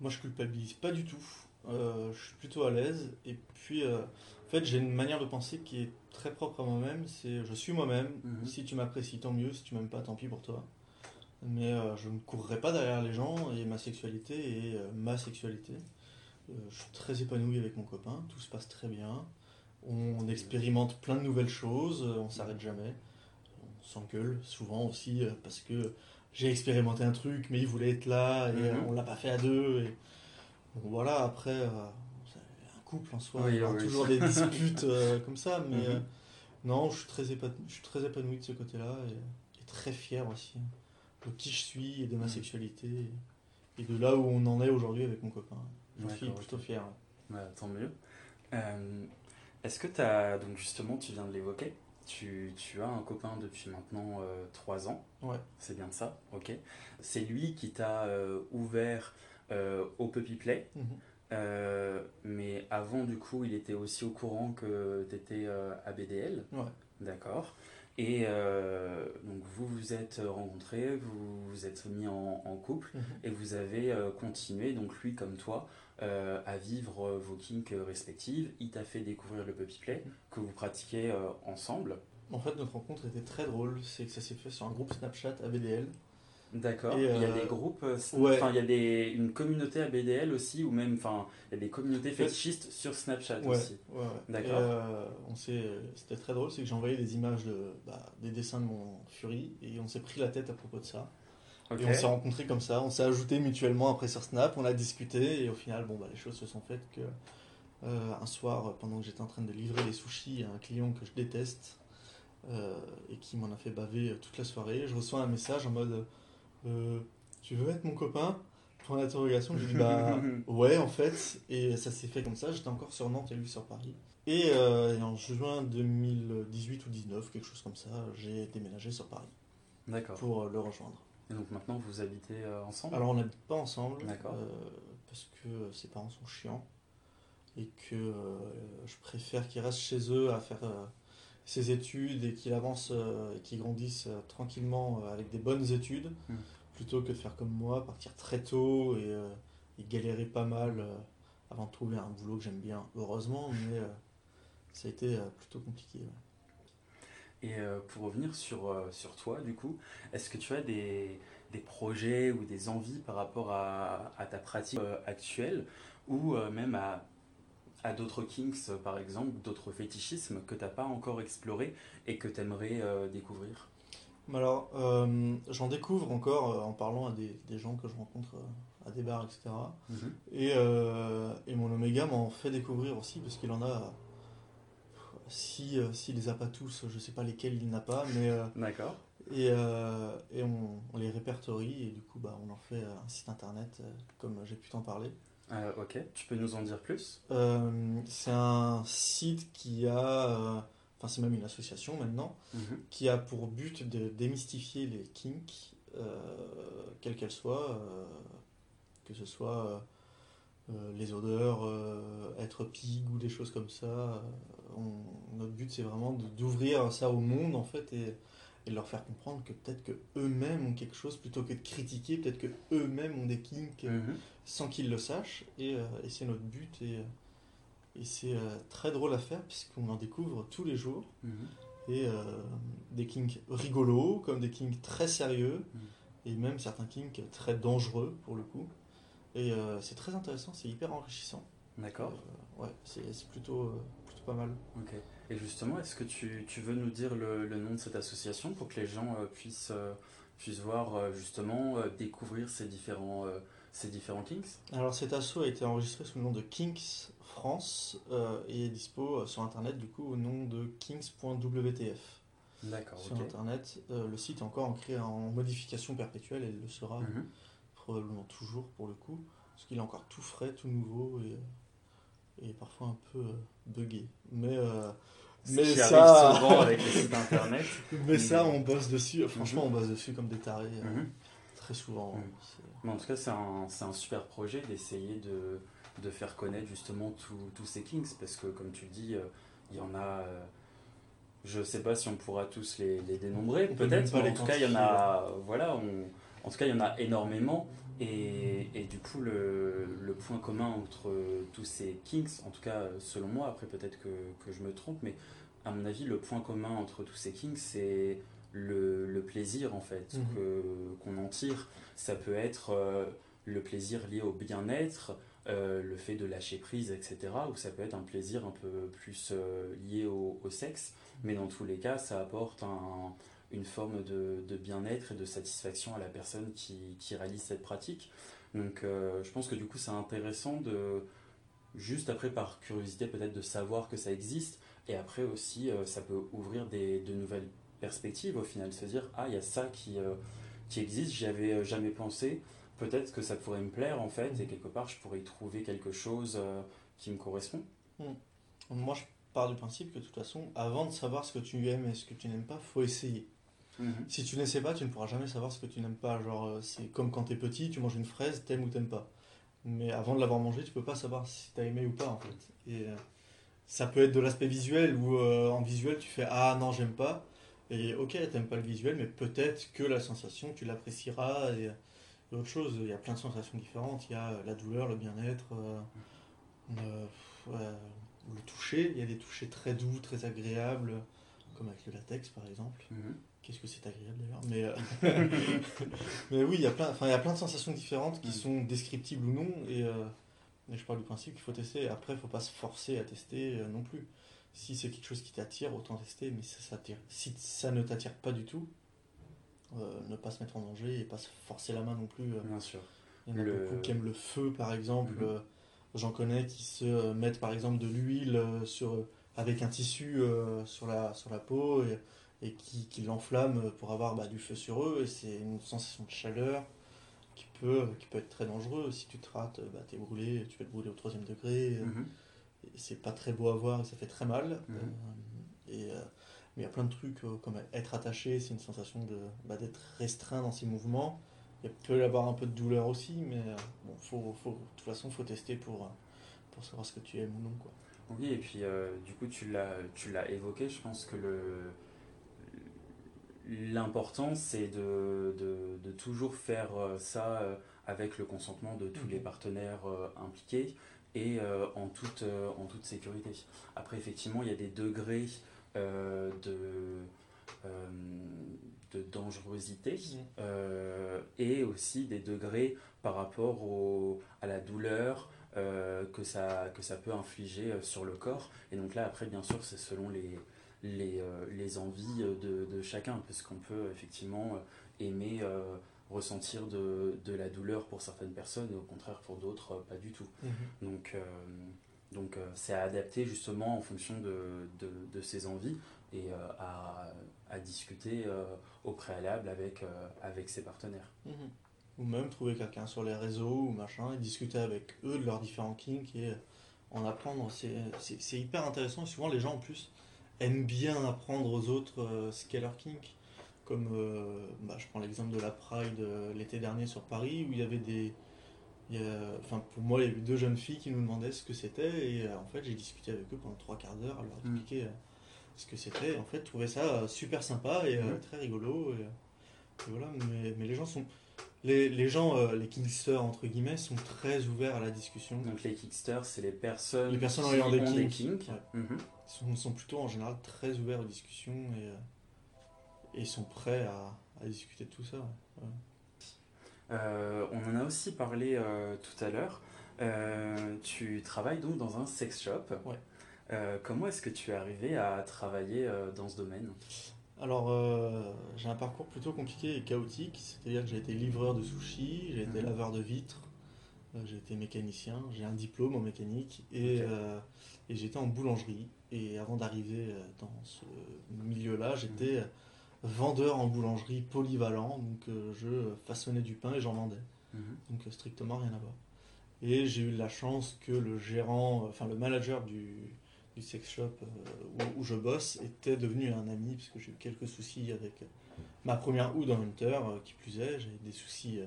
Moi, je culpabilise pas du tout. Je suis plutôt à l'aise. Et puis, en fait, j'ai une manière de penser qui est très propre à moi-même. C'est je suis moi-même. Mhm. Si tu m'apprécies, tant mieux. Si tu m'aimes pas, tant pis pour toi. Mais je ne courrai pas derrière les gens et ma sexualité est ma sexualité. Euh, je suis très épanoui avec mon copain. Tout se passe très bien. On expérimente plein de nouvelles choses. euh, On s'arrête jamais. On s'engueule souvent aussi euh, parce que j'ai expérimenté un truc, mais il voulait être là et euh, on l'a pas fait à deux. Et... Donc voilà, après, c'est un couple en soi, Oui, il y aura oui. toujours des disputes euh, comme ça, mais Mhm. euh, non, je suis, très épa- je suis très épanoui de ce côté-là et, et très fier aussi de qui je suis et de ma Mhm. sexualité et, et de là où on en est aujourd'hui avec mon copain. J'en suis plutôt fier. Ouais, tant mieux. Euh, est-ce que tu as, donc justement, tu viens de l'évoquer, tu, tu as un copain depuis maintenant euh, trois ans. Ouais. C'est bien ça, ok. C'est lui qui t'a euh, ouvert euh, au Puppy Play. Mhm. Mais avant, du coup, il était aussi au courant que tu étais à BDL. Ouais. D'accord. Et euh, donc, vous vous êtes rencontrés, vous vous êtes mis en, en couple Mhm. et vous avez euh, continué, donc lui comme toi, euh, à vivre euh, vos kinks respectives. Il t'a fait découvrir le puppy play que vous pratiquez euh, ensemble. En fait, notre rencontre était très drôle. C'est que ça s'est fait sur un groupe Snapchat ABDL. D'accord. Il y a euh, des groupes, ouais. enfin il y a des, une communauté ABDL aussi, ou même, enfin, il y a des communautés fétichistes sur Snapchat Ouais, aussi. ouais. D'accord. On s'est, c'était très drôle, c'est que j'ai envoyé des images de, bah, des dessins de mon Fury et on s'est pris la tête à propos de ça. Et on s'est rencontrés comme ça, on s'est ajoutés mutuellement après sur Snap, on a discuté et au final, bon, bah, les choses se sont faites que euh, un soir, pendant que j'étais en train de livrer les sushis à un client que je déteste euh, et qui m'en a fait baver euh, toute la soirée, je reçois un message en mode euh, Tu veux être mon copain? Point d'interrogation, j'ai dit bah ouais en fait, et ça s'est fait comme ça, j'étais encore sur Nantes et lui sur Paris. Et, et en juin 2018 ou 19, quelque chose comme ça, j'ai déménagé sur Paris D'accord. pour le rejoindre. Et donc maintenant vous habitez euh, ensemble? Alors on n'habite pas ensemble, D'accord. euh, parce que ses parents sont chiants et que euh, je préfère qu'il reste chez eux à faire euh, ses études et qu'il avance euh, et qu'il grandisse euh, tranquillement euh, avec des bonnes études Mm. plutôt que de faire comme moi, partir très tôt et, euh, et galérer pas mal euh, avant de trouver un boulot que j'aime bien, heureusement, mais euh, ça a été euh, plutôt compliqué. ouais. Et euh, pour revenir sur, euh, sur toi, du coup, est-ce que tu as des, des projets ou des envies par rapport à, à ta pratique euh, actuelle ou même à, à d'autres kinks, par exemple, d'autres fétichismes que tu n'as pas encore exploré et que tu aimerais découvrir? Alors, euh, j'en découvre encore euh, en parlant à des, des gens que je rencontre euh, à des bars, etc. Et, euh, et mon Oméga m'en fait découvrir aussi parce qu'il en a. Si, euh, s'il les a pas tous, je sais pas lesquels il n'a pas, mais. euh, D'accord. et euh, et on, on les répertorie et du coup, bah, on en fait euh, un site internet, comme j'ai pu t'en parler. Ok, tu peux nous en dire plus? C'est un site qui a. Enfin, c'est même une association maintenant qui a pour but de démystifier les kinks, quelles qu'elles soient, que ce soit les odeurs, être pig ou des choses comme ça. On- notre but c'est vraiment d'ouvrir ça au monde en fait et, et de leur faire comprendre que peut-être que eux-mêmes ont quelque chose plutôt que de critiquer, peut-être que eux-mêmes ont des kinks euh, Mhm. sans qu'ils le sachent et, euh, et c'est notre but et, euh, et c'est très drôle à faire puisqu'on en découvre tous les jours Mhm. et euh, des kinks rigolos comme des kinks très sérieux Mm. et même certains kinks très dangereux pour le coup et euh, c'est très intéressant c'est hyper enrichissant D'accord. Euh, ouais c'est plutôt pas mal Ok. Et justement, est-ce que tu, tu veux nous dire le, le nom de cette association pour que les gens euh, puissent, euh, puissent voir euh, justement découvrir ces différents, ces différents kinks? Alors cet assaut a été enregistré sous le nom de Kinks France et est dispo sur internet du coup au nom de kinks.wtf D'accord, sur internet le site est encore ancré en modification perpétuelle et il le sera Mhm. probablement toujours pour le coup, parce qu'il est encore tout frais, tout nouveau et, et parfois un peu euh, buggé. Mais, euh, mais ça, souvent avec les sites internet. mais ça, on bosse dessus. Franchement, on bosse dessus comme des tarés euh, Mhm. très souvent. Mhm. Mais en tout cas, c'est un, un super projet d'essayer de, de faire connaître justement tous- ces kinks parce que, comme tu le dis, euh, il y en a. je sais pas si on pourra tous les, les dénombrer, peut peut-être, mais en tout cas, il y en a. Voilà, on- en tout cas, il y en a énormément. Et, et du coup, le, le point commun entre tous ces kinks, en tout cas selon moi, après peut-être que, que je me trompe, mais à mon avis, le point commun entre tous ces kinks, c'est le, le plaisir en fait Mhm. qu'on en tire. Ça peut être euh, le plaisir lié au bien-être, euh, le fait de lâcher prise, etc. Ou ça peut être un plaisir un peu plus euh, lié au, au sexe. Mais dans tous les cas, ça apporte un- une forme de, de bien-être et de satisfaction à la personne qui, qui réalise cette pratique. Donc euh, je pense que du coup c'est intéressant de, juste après par curiosité peut-être de savoir que ça existe. Et après aussi euh, ça peut ouvrir des, de nouvelles perspectives au final, se dire ah il y a ça qui, euh, qui existe, j'y avais jamais pensé, peut-être que ça pourrait me plaire en fait, et quelque part je pourrais y trouver quelque chose qui me correspond. Moi, je pars du principe que de toute façon, avant de savoir ce que tu aimes et ce que tu n'aimes pas, faut essayer. Mhm. Si tu n'essaies pas, tu ne pourras jamais savoir ce que tu n'aimes pas. Genre, euh, c'est comme quand t'es petit, tu manges une fraise, t'aimes ou t'aimes pas. Mais avant de l'avoir mangé, tu peux pas savoir si t'as aimé ou pas en fait. Et euh, ça peut être de l'aspect visuel où euh, en visuel tu fais ah non j'aime pas. Et ok t'aimes pas le visuel, mais peut-être que la sensation tu l'apprécieras et, et autre chose. Il y a plein de sensations différentes. Il y a la douleur, le bien-être, euh, euh, le toucher. Il y a des touchés très doux, très agréables, comme avec le latex par exemple. Mhm. Qu'est-ce que c'est agréable d'ailleurs. Mais, euh, mais oui, il y, a plein, de sensations différentes qui sont descriptibles ou non. Et, euh, et je parle du principe qu'il faut tester. Après, il faut pas se forcer à tester euh, non plus. Si c'est quelque chose qui t'attire, autant tester. Mais ça, ça si ça ne t'attire pas du tout, ne pas se mettre en danger et pas se forcer la main non plus. Bien sûr. Il y en a Le- beaucoup qui aiment le feu, par exemple. Mhm. J'en connais qui se mettent, par exemple, de l'huile sur, avec un tissu sur, la, sur la peau et, et qui, qui l'enflamment pour avoir bah, du feu sur eux. Et c'est une sensation de chaleur qui peut, qui peut être très dangereux. Si tu te rates, bah, t'es brûlé, tu vas te brûler au troisième degré. Mhm. Et c'est pas très beau à voir et ça fait très mal. Mhm. Euh, et, euh, mais il y a plein de trucs euh, comme être attaché, c'est une sensation de, bah, d'être restreint dans ses mouvements. Il peut y avoir un peu de douleur aussi, mais bon, faut, faut, de toute façon, faut tester pour, pour savoir ce que tu aimes ou non. Quoi. Oui, et puis euh, du coup, tu l'as, tu l'as évoqué, je pense que le, l'important, c'est de, de, de toujours faire euh, ça euh, avec le consentement de tous Mhm. les partenaires euh, impliqués et en, toute, en toute sécurité. Après, effectivement, il y a des degrés de, de dangerosité Mhm. et aussi des degrés par rapport au, à la douleur, euh, que, ça, que ça peut infliger sur le corps. Et donc là, après, bien sûr, c'est selon les, les, euh, les envies euh, de, de chacun, parce qu'on peut effectivement euh, aimer euh, ressentir de, de la douleur pour certaines personnes, et au contraire pour d'autres, pas du tout. Donc, euh, donc euh, c'est à adapter justement en fonction de, de, de ses envies et euh, à, à discuter au préalable avec, avec ses partenaires. Mhm. Ou même trouver quelqu'un sur les réseaux ou machin et discuter avec eux de leurs différents kinks et en apprendre. C'est, hyper intéressant et souvent les gens en plus aiment bien apprendre aux autres euh, ce qu'est leur kink. Comme euh, bah, je prends l'exemple de la Pride euh, l'été dernier sur Paris où il y avait des. il y a- enfin, pour moi, il y avait deux jeunes filles qui nous demandaient ce que c'était et euh, en fait, j'ai discuté avec eux pendant trois quarts d'heure à leur Mm. expliquer euh, ce que c'était. En fait, je trouvais ça euh, super sympa et euh, Mm. très rigolo. Et, et voilà, mais, mais les gens sont. Les, les gens, euh, les kinksters entre guillemets, sont très ouverts à la discussion. Donc les kicksters, c'est les personnes, Les personnes qui ayant des ont kinks. kinks. Mhm. Sont, sont plutôt en général très ouverts aux discussions et, euh, et sont prêts à, à discuter de tout ça. ouais. Euh, on en a aussi parlé euh, tout à l'heure. Euh, tu travailles donc dans un sex shop. Ouais. Comment est-ce que tu es arrivé à travailler dans ce domaine? Alors, j'ai un parcours plutôt compliqué et chaotique, c'est-à-dire que j'ai été livreur de sushi, j'ai été Mhm. laveur de vitres, j'ai été mécanicien, j'ai un diplôme en mécanique et, et j'étais en boulangerie. Et avant d'arriver euh, dans ce milieu-là, j'étais Mhm. vendeur en boulangerie polyvalent, donc euh, je façonnais du pain et j'en vendais. Mhm. donc euh, strictement rien à voir. Et j'ai eu la chance que le gérant, euh, enfin le manager du, du sex shop euh, où, où je bosse était devenu un ami, parce que j'ai eu quelques soucis avec euh, ma première hood en Hunter, euh, qui plus est, j'avais des soucis euh,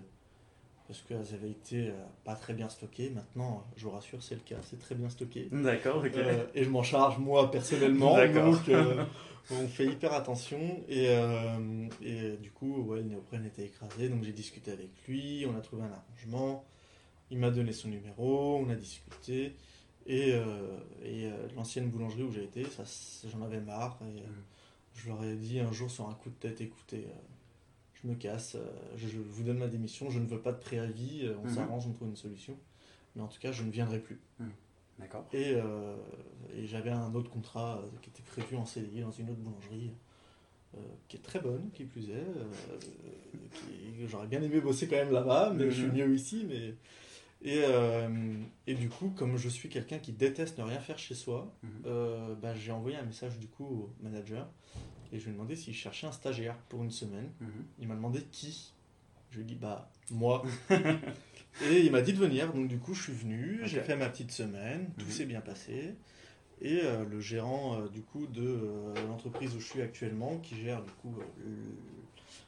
parce qu'elles avaient été euh, pas très bien stockées. Maintenant, je vous rassure, c'est le cas, c'est très bien stocké. D'accord, ok. Euh, et je m'en charge moi personnellement, D'accord. donc euh, on fait hyper attention. Et, euh, et du coup, ouais, le néoprène était écrasé, donc j'ai discuté avec lui, on a trouvé un arrangement, il m'a donné son numéro, on a discuté. Et, et l'ancienne boulangerie où j'ai été, j'en avais marre. Et, je leur ai dit un jour sur un coup de tête, écoutez, je me casse, euh, je, vous donne ma démission, je ne veux pas de préavis, euh, on Mhm. s'arrange, on trouve une solution. Mais en tout cas, je ne viendrai plus. D'accord. Et, euh, et j'avais un autre contrat qui était prévu en CDI dans une autre boulangerie, euh, qui est très bonne, qui plus est. euh, J'aurais bien aimé bosser quand même là-bas, mais je suis Mhm. mieux ici. Mais... Et, et du coup, comme je suis quelqu'un qui déteste ne rien faire chez soi, Mhm. bah, j'ai envoyé un message du coup au manager et je lui ai demandé s'il cherchait un stagiaire pour une semaine. Mhm. Il m'a demandé qui. Je lui ai dit bah moi. et il m'a dit de venir, donc du coup je suis venu, j'ai fait ma petite semaine, tout Mhm. s'est bien passé. et euh, le gérant euh, du coup de euh, l'entreprise où je suis actuellement, qui gère du coup, le-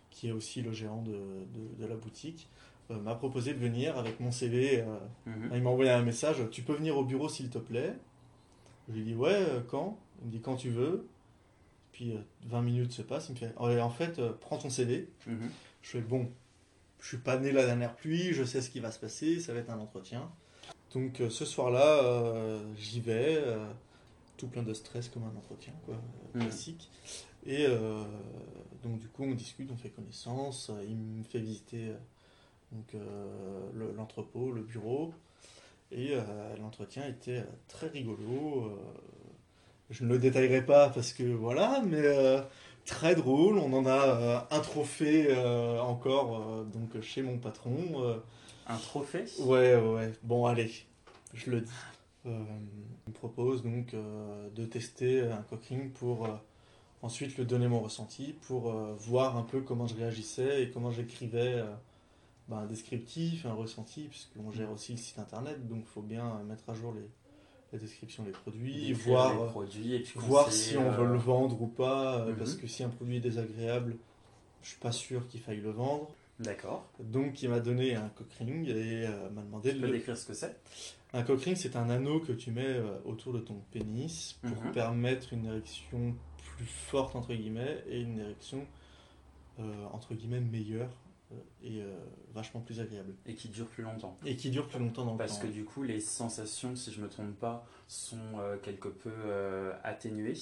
qui est aussi le gérant de, de- de la boutique, m'a proposé de venir avec mon CV. Mhm. il m'a envoyé un message, tu peux venir au bureau s'il te plaît? Je lui dis ouais, euh, quand? Il me dit quand tu veux. Puis euh, 20 minutes se passent, il me fait Ouais, en fait, euh, prends ton CV. Mhm. Je fais bon, je suis pas né la dernière pluie, je sais ce qui va se passer, ça va être un entretien. Donc euh, ce soir-là, euh, j'y vais, euh, tout plein de stress comme un entretien, quoi, euh, Mhm. classique. Et euh, donc du coup, on discute, on fait connaissance, euh, il me fait visiter euh, donc euh, le- l'entrepôt, le bureau. Et euh, l'entretien était euh, très rigolo. Je ne le détaillerai pas parce que voilà, mais euh, très drôle. On en a euh, un trophée euh, encore donc chez mon patron. Un trophée? Ouais, ouais. Bon, allez, je le dis. Euh, me propose donc euh, de tester un cockring pour euh, ensuite lui donner mon ressenti, pour voir un peu comment je réagissais et comment j'écrivais bah, un descriptif, un ressenti, puisqu'on gère aussi le site internet, donc il faut bien mettre à jour les, les descriptions des produits, voir, produits et voir si on veut euh, le vendre ou pas, euh, mhm. parce que si un produit est désagréable, je suis pas sûr qu'il faille le vendre. D'accord. Donc il m'a donné un cockring et euh, m'a demandé Tu de peux le... décrire ce que c'est? Un cockring, c'est un anneau que tu mets autour de ton pénis pour Mhm. permettre une érection plus forte, entre guillemets, et une érection, euh, entre guillemets, meilleure et euh, vachement plus agréable. et qui dure plus longtemps. Et qui dure plus longtemps dans le Parce temps. que du coup, les sensations, si je me trompe pas, sont euh, quelque peu euh, atténuées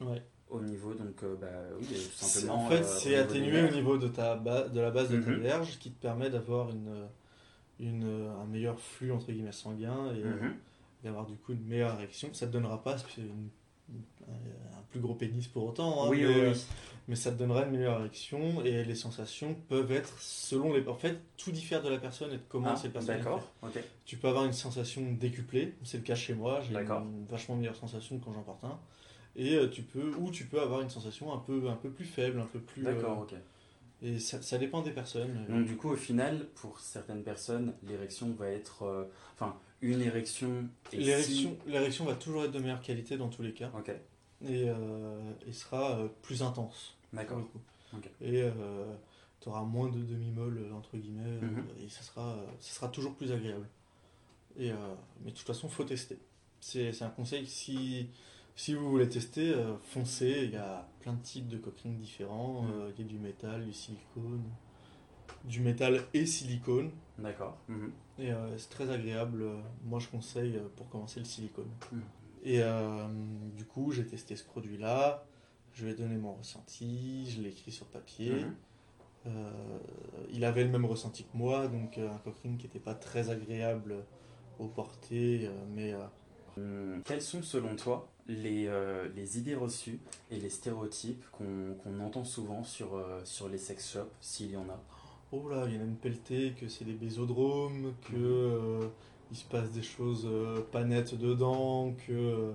Ouais. au niveau, donc, euh, bah oui, tout C'est- simplement. En fait, euh, c'est atténué au niveau de, ta de la base de ta Mhm. verge, qui te permet d'avoir une, une, un meilleur flux, entre guillemets, sanguin et euh, Mhm. d'avoir du coup une meilleure érection. Ça te donnera pas une- un plus gros pénis pour autant, hein, Oui, mais, oui, euh, oui. mais ça te donnera une meilleure érection et les sensations peuvent être selon les. En fait, tout diffère de la personne et de comment Ah, cette personne. est D'accord, faite. ok. Tu peux avoir une sensation décuplée, c'est le cas chez moi, j'ai une vachement meilleure sensation quand j'en porte un. Et euh, tu peux, ou tu peux avoir une sensation un peu, un peu plus faible, un peu plus. D'accord, euh, ok. et ça, ça dépend des personnes. Donc du coup, au final, pour certaines personnes, l'érection va être... euh, Enfin, une érection... si- L'érection, va toujours être de meilleure qualité dans tous les cas et, euh, et sera euh, plus intense. d'accord. Et tu auras moins de demi-molle, euh, entre guillemets, euh, Mhm. et ça sera, euh, ça sera toujours plus agréable. Et, euh, mais de toute façon, faut tester. C'est un conseil, si, si vous voulez tester, euh, foncez. Il y a plein de types de coquerings différents. Mhm. Euh, il y a du métal, du silicone, du métal et silicone. D'accord. mhm. Et euh, c'est très agréable. Moi, je conseille euh, pour commencer le silicone. Mhm. Et euh, du coup, j'ai testé ce produit-là. Je lui ai donné mon ressenti. Je l'ai écrit sur papier. Mhm. Euh, il avait le même ressenti que moi, donc euh, un cockring qui n'était pas très agréable au porté, euh, mais Hum, Quelles sont selon toi les, les idées reçues et les stéréotypes qu'on qu'on entend souvent sur, sur les sex shops, s'il y en a? Oh là, il y en a une pelletée, que c'est des bésodromes, que euh, il se passe des choses euh, pas nettes dedans, que euh,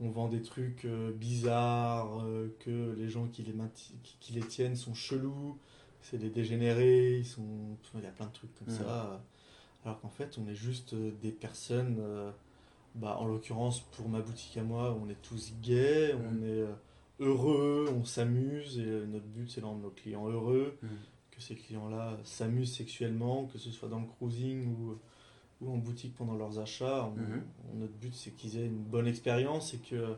on vend des trucs bizarres, que les gens qui les, qui, qui les tiennent sont chelous, c'est des dégénérés, ils sont, il y a plein de trucs comme Mhm. ça. Alors qu'en fait, on est juste des personnes, bah, en l'occurrence pour ma boutique à moi, on est tous gays, on Mhm. est heureux, on s'amuse, et notre but c'est de rendre nos clients heureux Mhm. Que ces clients-là s'amusent sexuellement, que ce soit dans le cruising ou, ou en boutique pendant leurs achats. On- Mhm. on- notre but, c'est qu'ils aient une bonne expérience et que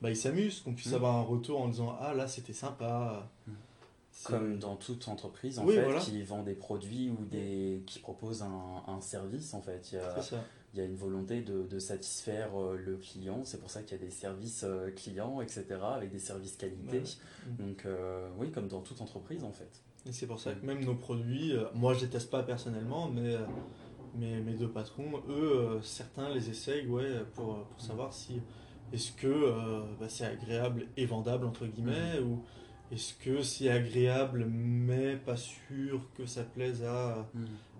bah, ils s'amusent, qu'on puisse Mhm. avoir un retour en disant Ah là, c'était sympa. Mhm. C'est- Comme dans toute entreprise en Oui, fait, voilà. qui vend des produits ou des, qui propose un, un service en fait. Il y a, C'est ça. il y a une volonté de, de satisfaire euh, le client. C'est pour ça qu'il y a des services euh, clients, etc. avec des services qualité. Ouais. Donc euh, oui, comme dans toute entreprise en fait. Et c'est pour ça que même nos produits, euh, moi je les teste pas personnellement, mais, euh, mais mes deux patrons, eux, euh, certains les essayent ouais, pour, pour savoir si est-ce que bah, c'est agréable et vendable entre guillemets, ou est-ce que c'est agréable mais pas sûr que ça plaise à,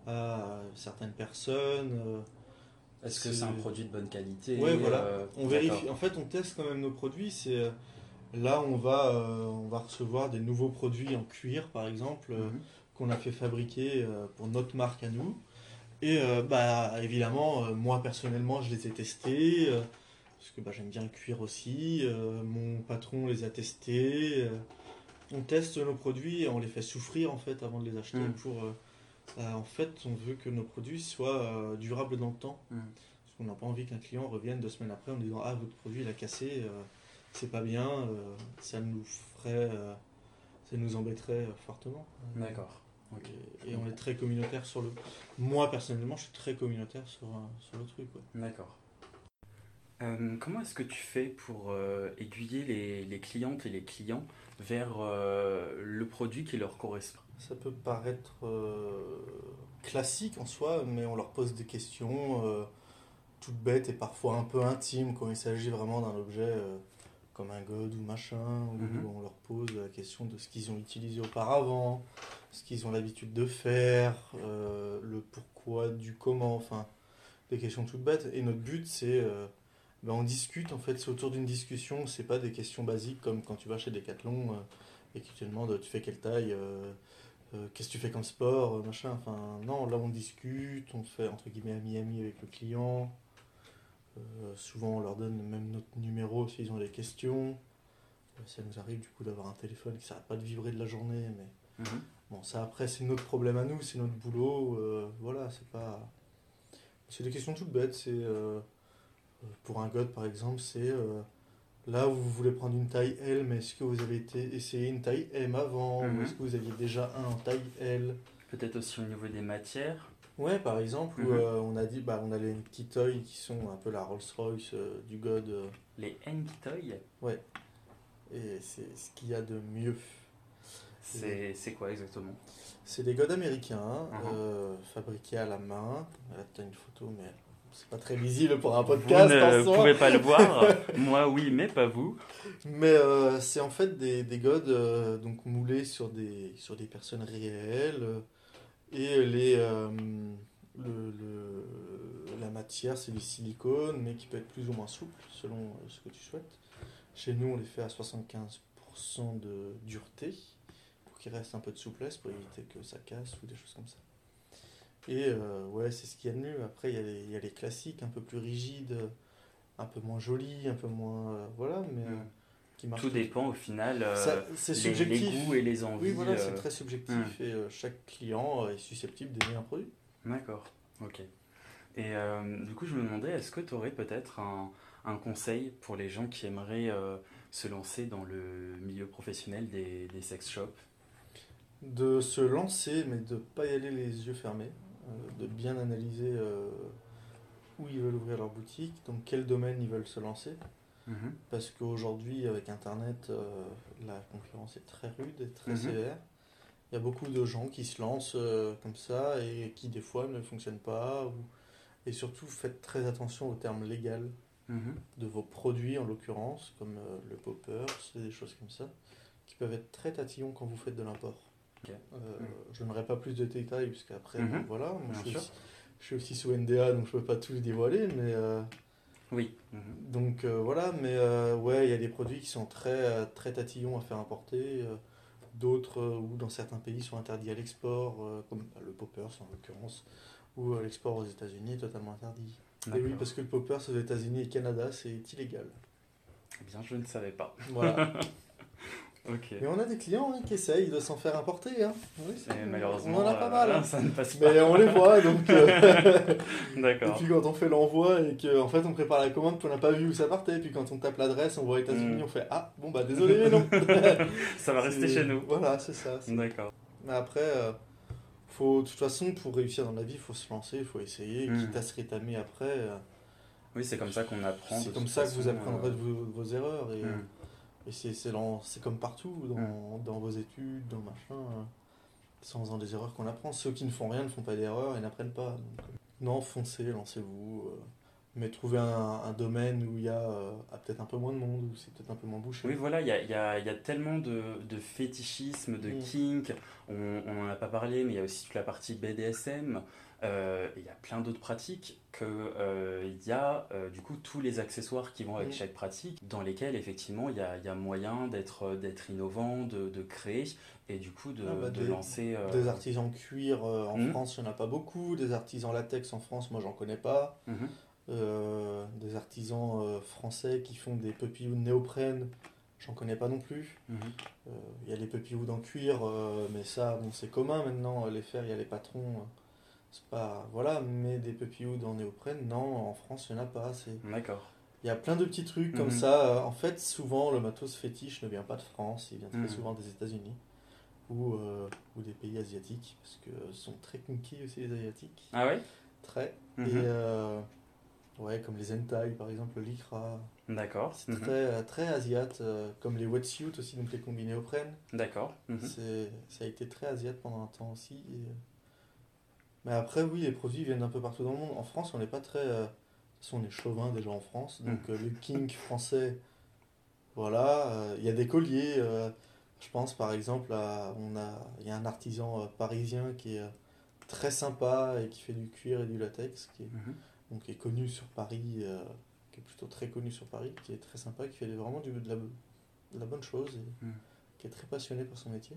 à certaines personnes. Est-ce que C'est- un produit de bonne qualité Ouais, voilà. euh, On vérifie. En fait, on teste quand même nos produits. C'est là on va euh, on va recevoir des nouveaux produits en cuir par exemple euh, Mhm. qu'on a fait fabriquer euh, pour notre marque à nous. Et bah évidemment, moi personnellement, je les ai testés. parce que bah, j'aime bien le cuir aussi. Mon patron les a testés. on teste nos produits et on les fait souffrir en fait avant de les acheter. Mm. Pour, euh, bah, en fait, on veut que nos produits soient durables dans le temps. Mm. Parce qu'on n'a pas envie qu'un client revienne deux semaines après en disant Ah, votre produit il a cassé, c'est pas bien. euh, ça nous ferait. euh, ça nous embêterait euh, fortement. D'accord. Et, et on est très communautaire sur le. Moi personnellement, je suis très communautaire sur, sur le truc. D'accord. Euh, comment est-ce que tu fais pour euh, aiguiller les, les clientes et les clients vers euh, le produit qui leur correspond? Ça peut paraître classique en soi, mais on leur pose des questions toutes bêtes et parfois un peu intimes quand il s'agit vraiment d'un objet comme un god ou machin, où Mhm. on leur pose la question de ce qu'ils ont utilisé auparavant, ce qu'ils ont l'habitude de faire, euh, le pourquoi, du comment, enfin des questions toutes bêtes. Et notre but c'est euh, ben, on discute en fait, c'est autour d'une discussion, c'est pas des questions basiques comme quand tu vas chez Decathlon euh, et qu'ils te demandent tu fais quelle taille, euh, qu'est-ce que tu fais comme sport, machin. Enfin, non, là on discute, on fait entre guillemets ami-ami avec le client. Euh, souvent on leur donne même notre numéro s'ils ont des questions. Euh, ça nous arrive du coup d'avoir un téléphone qui s'arrête pas de vibrer de la journée, mais Mhm. bon, ça après c'est notre problème à nous, c'est notre boulot. euh, voilà, c'est pas. C'est des questions toutes bêtes. C'est pour un god par exemple, c'est là où vous voulez prendre une taille L, mais est-ce que vous avez été essayé une taille M avant, Mhm. ou est-ce que vous aviez déjà un en taille L? Peut-être aussi au niveau des matières. Ouais, par exemple, où Mhm. euh, on a dit, bah, on a les toys qui sont un peu la Rolls-Royce euh, du God, euh, Les Toy, et c'est ce qu'il y a de mieux. c'est quoi exactement? C'est des gods américains, Mhm. euh, fabriqués à la main. Là, tu as une photo, mais c'est pas très visible pour un Vous podcast ne en soi. pouvez pas le voir. Moi, oui, mais pas vous. Mais c'est en fait des, des gods donc moulés sur des, sur des personnes réelles. Et les, euh, le, le- la matière, c'est du silicone, mais qui peut être plus ou moins souple selon euh, ce que tu souhaites. Chez nous, on les fait à 75% de dureté, pour qu'il reste un peu de souplesse, pour éviter que ça casse ou des choses comme ça. Et euh, ouais, c'est ce qu'il y a de mieux. Après, il y, a les, y a les classiques, un peu plus rigides, un peu moins jolis, un peu moins... euh, voilà, mais... qui Tout dépend au final. euh, ça, c'est les, subjectif. les goûts et les envies. Oui, voilà, c'est euh, très subjectif hmm. et euh, chaque client euh, est susceptible d'aimer un produit. D'accord, ok. Et euh, du coup, je me demandais, est-ce que tu aurais peut-être un, un conseil pour les gens qui aimeraient euh, se lancer dans le milieu professionnel des, des sex shops? De se lancer, mais de pas y aller les yeux fermés, de bien analyser euh, où ils veulent ouvrir leur boutique, dans quel domaine ils veulent se lancer. Mhm. Parce qu'aujourd'hui, avec Internet, euh, la concurrence est très rude et très Mhm. sévère. Il y a beaucoup de gens qui se lancent euh, comme ça et qui, des fois, ne fonctionnent pas. ou- Et surtout, faites très attention aux termes légaux Mhm. de vos produits, en l'occurrence, comme euh, le popper, c'est des choses comme ça, qui peuvent être très tatillons quand vous faites de l'import. Ok. Euh, Je n'aurai pas plus de détails, puisqu'après, Mhm. bon, voilà, moi, je, suis aussi, je suis aussi sous NDA, donc je peux pas tout dévoiler, mais... Oui. Mhm. donc euh, voilà, mais euh, ouais, il y a des produits qui sont très, euh, très tatillons à faire importer, d'autres où dans certains pays sont interdits à l'export, comme bah, le poppers en l'occurrence, euh, l'export aux États-Unis est totalement interdit. Et oui, parce que le poppers aux États-Unis et Canada, c'est illégal. Eh bien, je ne savais pas. Voilà. Ok. Mais on a des clients hein, qui essayent de s'en faire importer. Hein. Oui, Et malheureusement, on en a pas euh, mal. ça ne passe pas. Mais on les voit, donc... euh, Et D'accord. puis quand on fait l'envoi et qu'en fait on prépare la commande puis on n'a pas vu où ça partait, puis quand on tape l'adresse, on voit États-Unis, Mm. on fait Ah, bon bah désolé, mais non Ça va rester chez nous. Voilà, c'est ça. D'accord. Mais après, euh, faut, de toute façon, pour réussir dans la vie, il faut se lancer, il faut essayer, Mm. quitte à se rétamer après. euh, Oui, c'est comme ça qu'on apprend. c'est comme ça que vous apprendrez euh, de vos, vos erreurs. Et, mm. Et c'est comme partout, dans, dans vos études, dans machin. euh, C'est en faisant des erreurs qu'on apprend. Ceux qui ne font rien ne font pas d'erreurs et n'apprennent pas. Donc, euh, non, foncez, lancez-vous. euh, mais trouvez un, un domaine où il y a euh, peut-être un peu moins de monde, où c'est peut-être un peu moins bouché. Oui, voilà, il y a, il y a- il y a tellement de, de fétichisme, de Mm. kink. On n'en a pas parlé, mais il y a aussi toute la partie BDSM. Euh, il y a plein d'autres pratiques que euh, y a euh, du coup tous les accessoires qui vont avec Mm. chaque pratique, dans lesquels effectivement il y a, y a moyen d'être d'être innovant, de, de créer et du coup de, Ah bah, de des- lancer. euh, Des artisans cuir euh, en Mhm. France, il n'y en a pas beaucoup. Des artisans latex en France, moi j'en connais pas. mhm. Euh, des artisans euh, français qui font des de néoprène, j'en connais pas non plus. Mhm. Euh, Il y a les puppy en cuir, euh, mais ça, bon, c'est commun maintenant, les faire, il y a les patrons. C'est pas. Voilà, mais des puppy en néoprène, non, en France, il n'y en a pas. C'est... D'accord. Il y a plein de petits trucs comme Mhm. ça. Euh, En fait, souvent, le matos fétiche ne vient pas de France, il vient très Mhm. souvent des États-Unis ou, euh, ou des pays asiatiques, parce que ce sont très kinky aussi les Asiatiques. Ah ouais? Très. Mhm. Et euh, ouais, comme les hentai par exemple, le lycra. D'accord. C'est très, très asiat, euh, comme les wetsuits aussi, donc les combinés au. D'accord. Ça a été très asiat pendant un temps aussi. et, Mais après, oui, les produits viennent d'un peu partout dans le monde. En France, on n'est pas très. euh, De toute façon, on est chauvin déjà en France. Donc, euh, le kink français, voilà. euh, Il y a des colliers. euh, je pense par exemple, à, on a, il y a un artisan parisien qui est très sympa et qui fait du cuir et du latex, qui est, Mhm. donc, qui est connu sur Paris, qui est plutôt très connu sur Paris, qui est très sympa, qui fait vraiment du, de, la, de la bonne chose et Mm. qui est très passionné par son métier.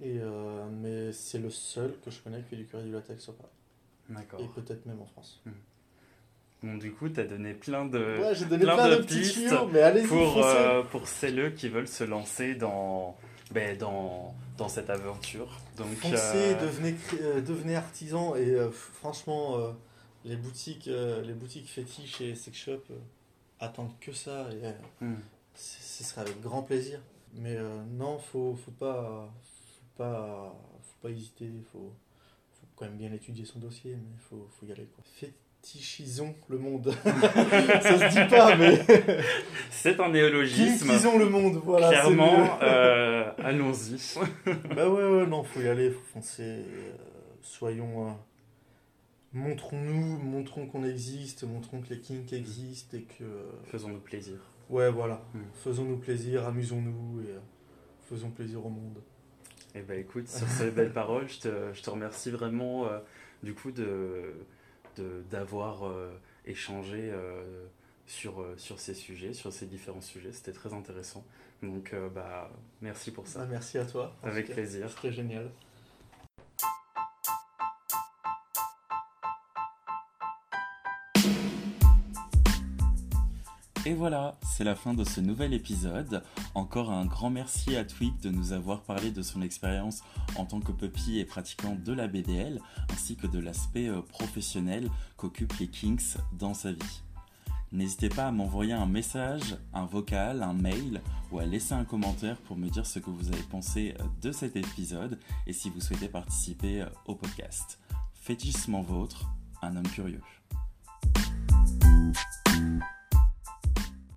Et, euh, mais c'est le seul que je connais qui fait du cuir et du latex sur Paris. D'accord. Et peut-être même en France. Bon, du coup, tu as donné plein de. Ouais, j'ai donné plein plein, de pistes tuyaux, mais allez-y, pour, euh, pour celles qui veulent se lancer dans, ben, dans, dans cette aventure. Donc, Foncez, euh, devenez, euh, devenez artisan et euh, franchement, les boutiques, les boutiques fétiches et sex shop attendent que ça et hmm. ce serait avec grand plaisir. Mais non, faut, faut pas, pas, faut pas hésiter. Faut, faut quand même bien étudier son dossier, mais faut, faut y aller quoi. Fétichisons le monde. ça se dit pas, mais C'est un néologisme. kinkisons le monde. Voilà. Clairement, euh, allons-y. Bah ouais, ouais, non, faut y aller, faut foncer. euh, soyons. euh, montrons-nous, montrons qu'on existe, montrons que les kinks existent et que. Faisons-nous plaisir. Ouais, voilà. Mm. Faisons-nous plaisir, amusons-nous et faisons plaisir au monde. Eh ben écoute, sur ces belles paroles, je te, je te remercie vraiment euh, du coup de de- d'avoir euh, échangé euh, sur, sur ces sujets, sur ces différents sujets. C'était très intéressant. Donc bah merci pour ça. Ah, merci à toi. Avec plaisir. C'était génial. Et voilà, c'est la fin de ce nouvel épisode. Encore un grand merci à Tweak de nous avoir parlé de son expérience en tant que puppy et pratiquant de la BDL, ainsi que de l'aspect euh, professionnel qu'occupent les Kinks dans sa vie. N'hésitez pas à m'envoyer un message, un vocal, un mail ou à laisser un commentaire pour me dire ce que vous avez pensé euh, de cet épisode et si vous souhaitez participer euh, au podcast. Fétichement vôtre, un homme curieux.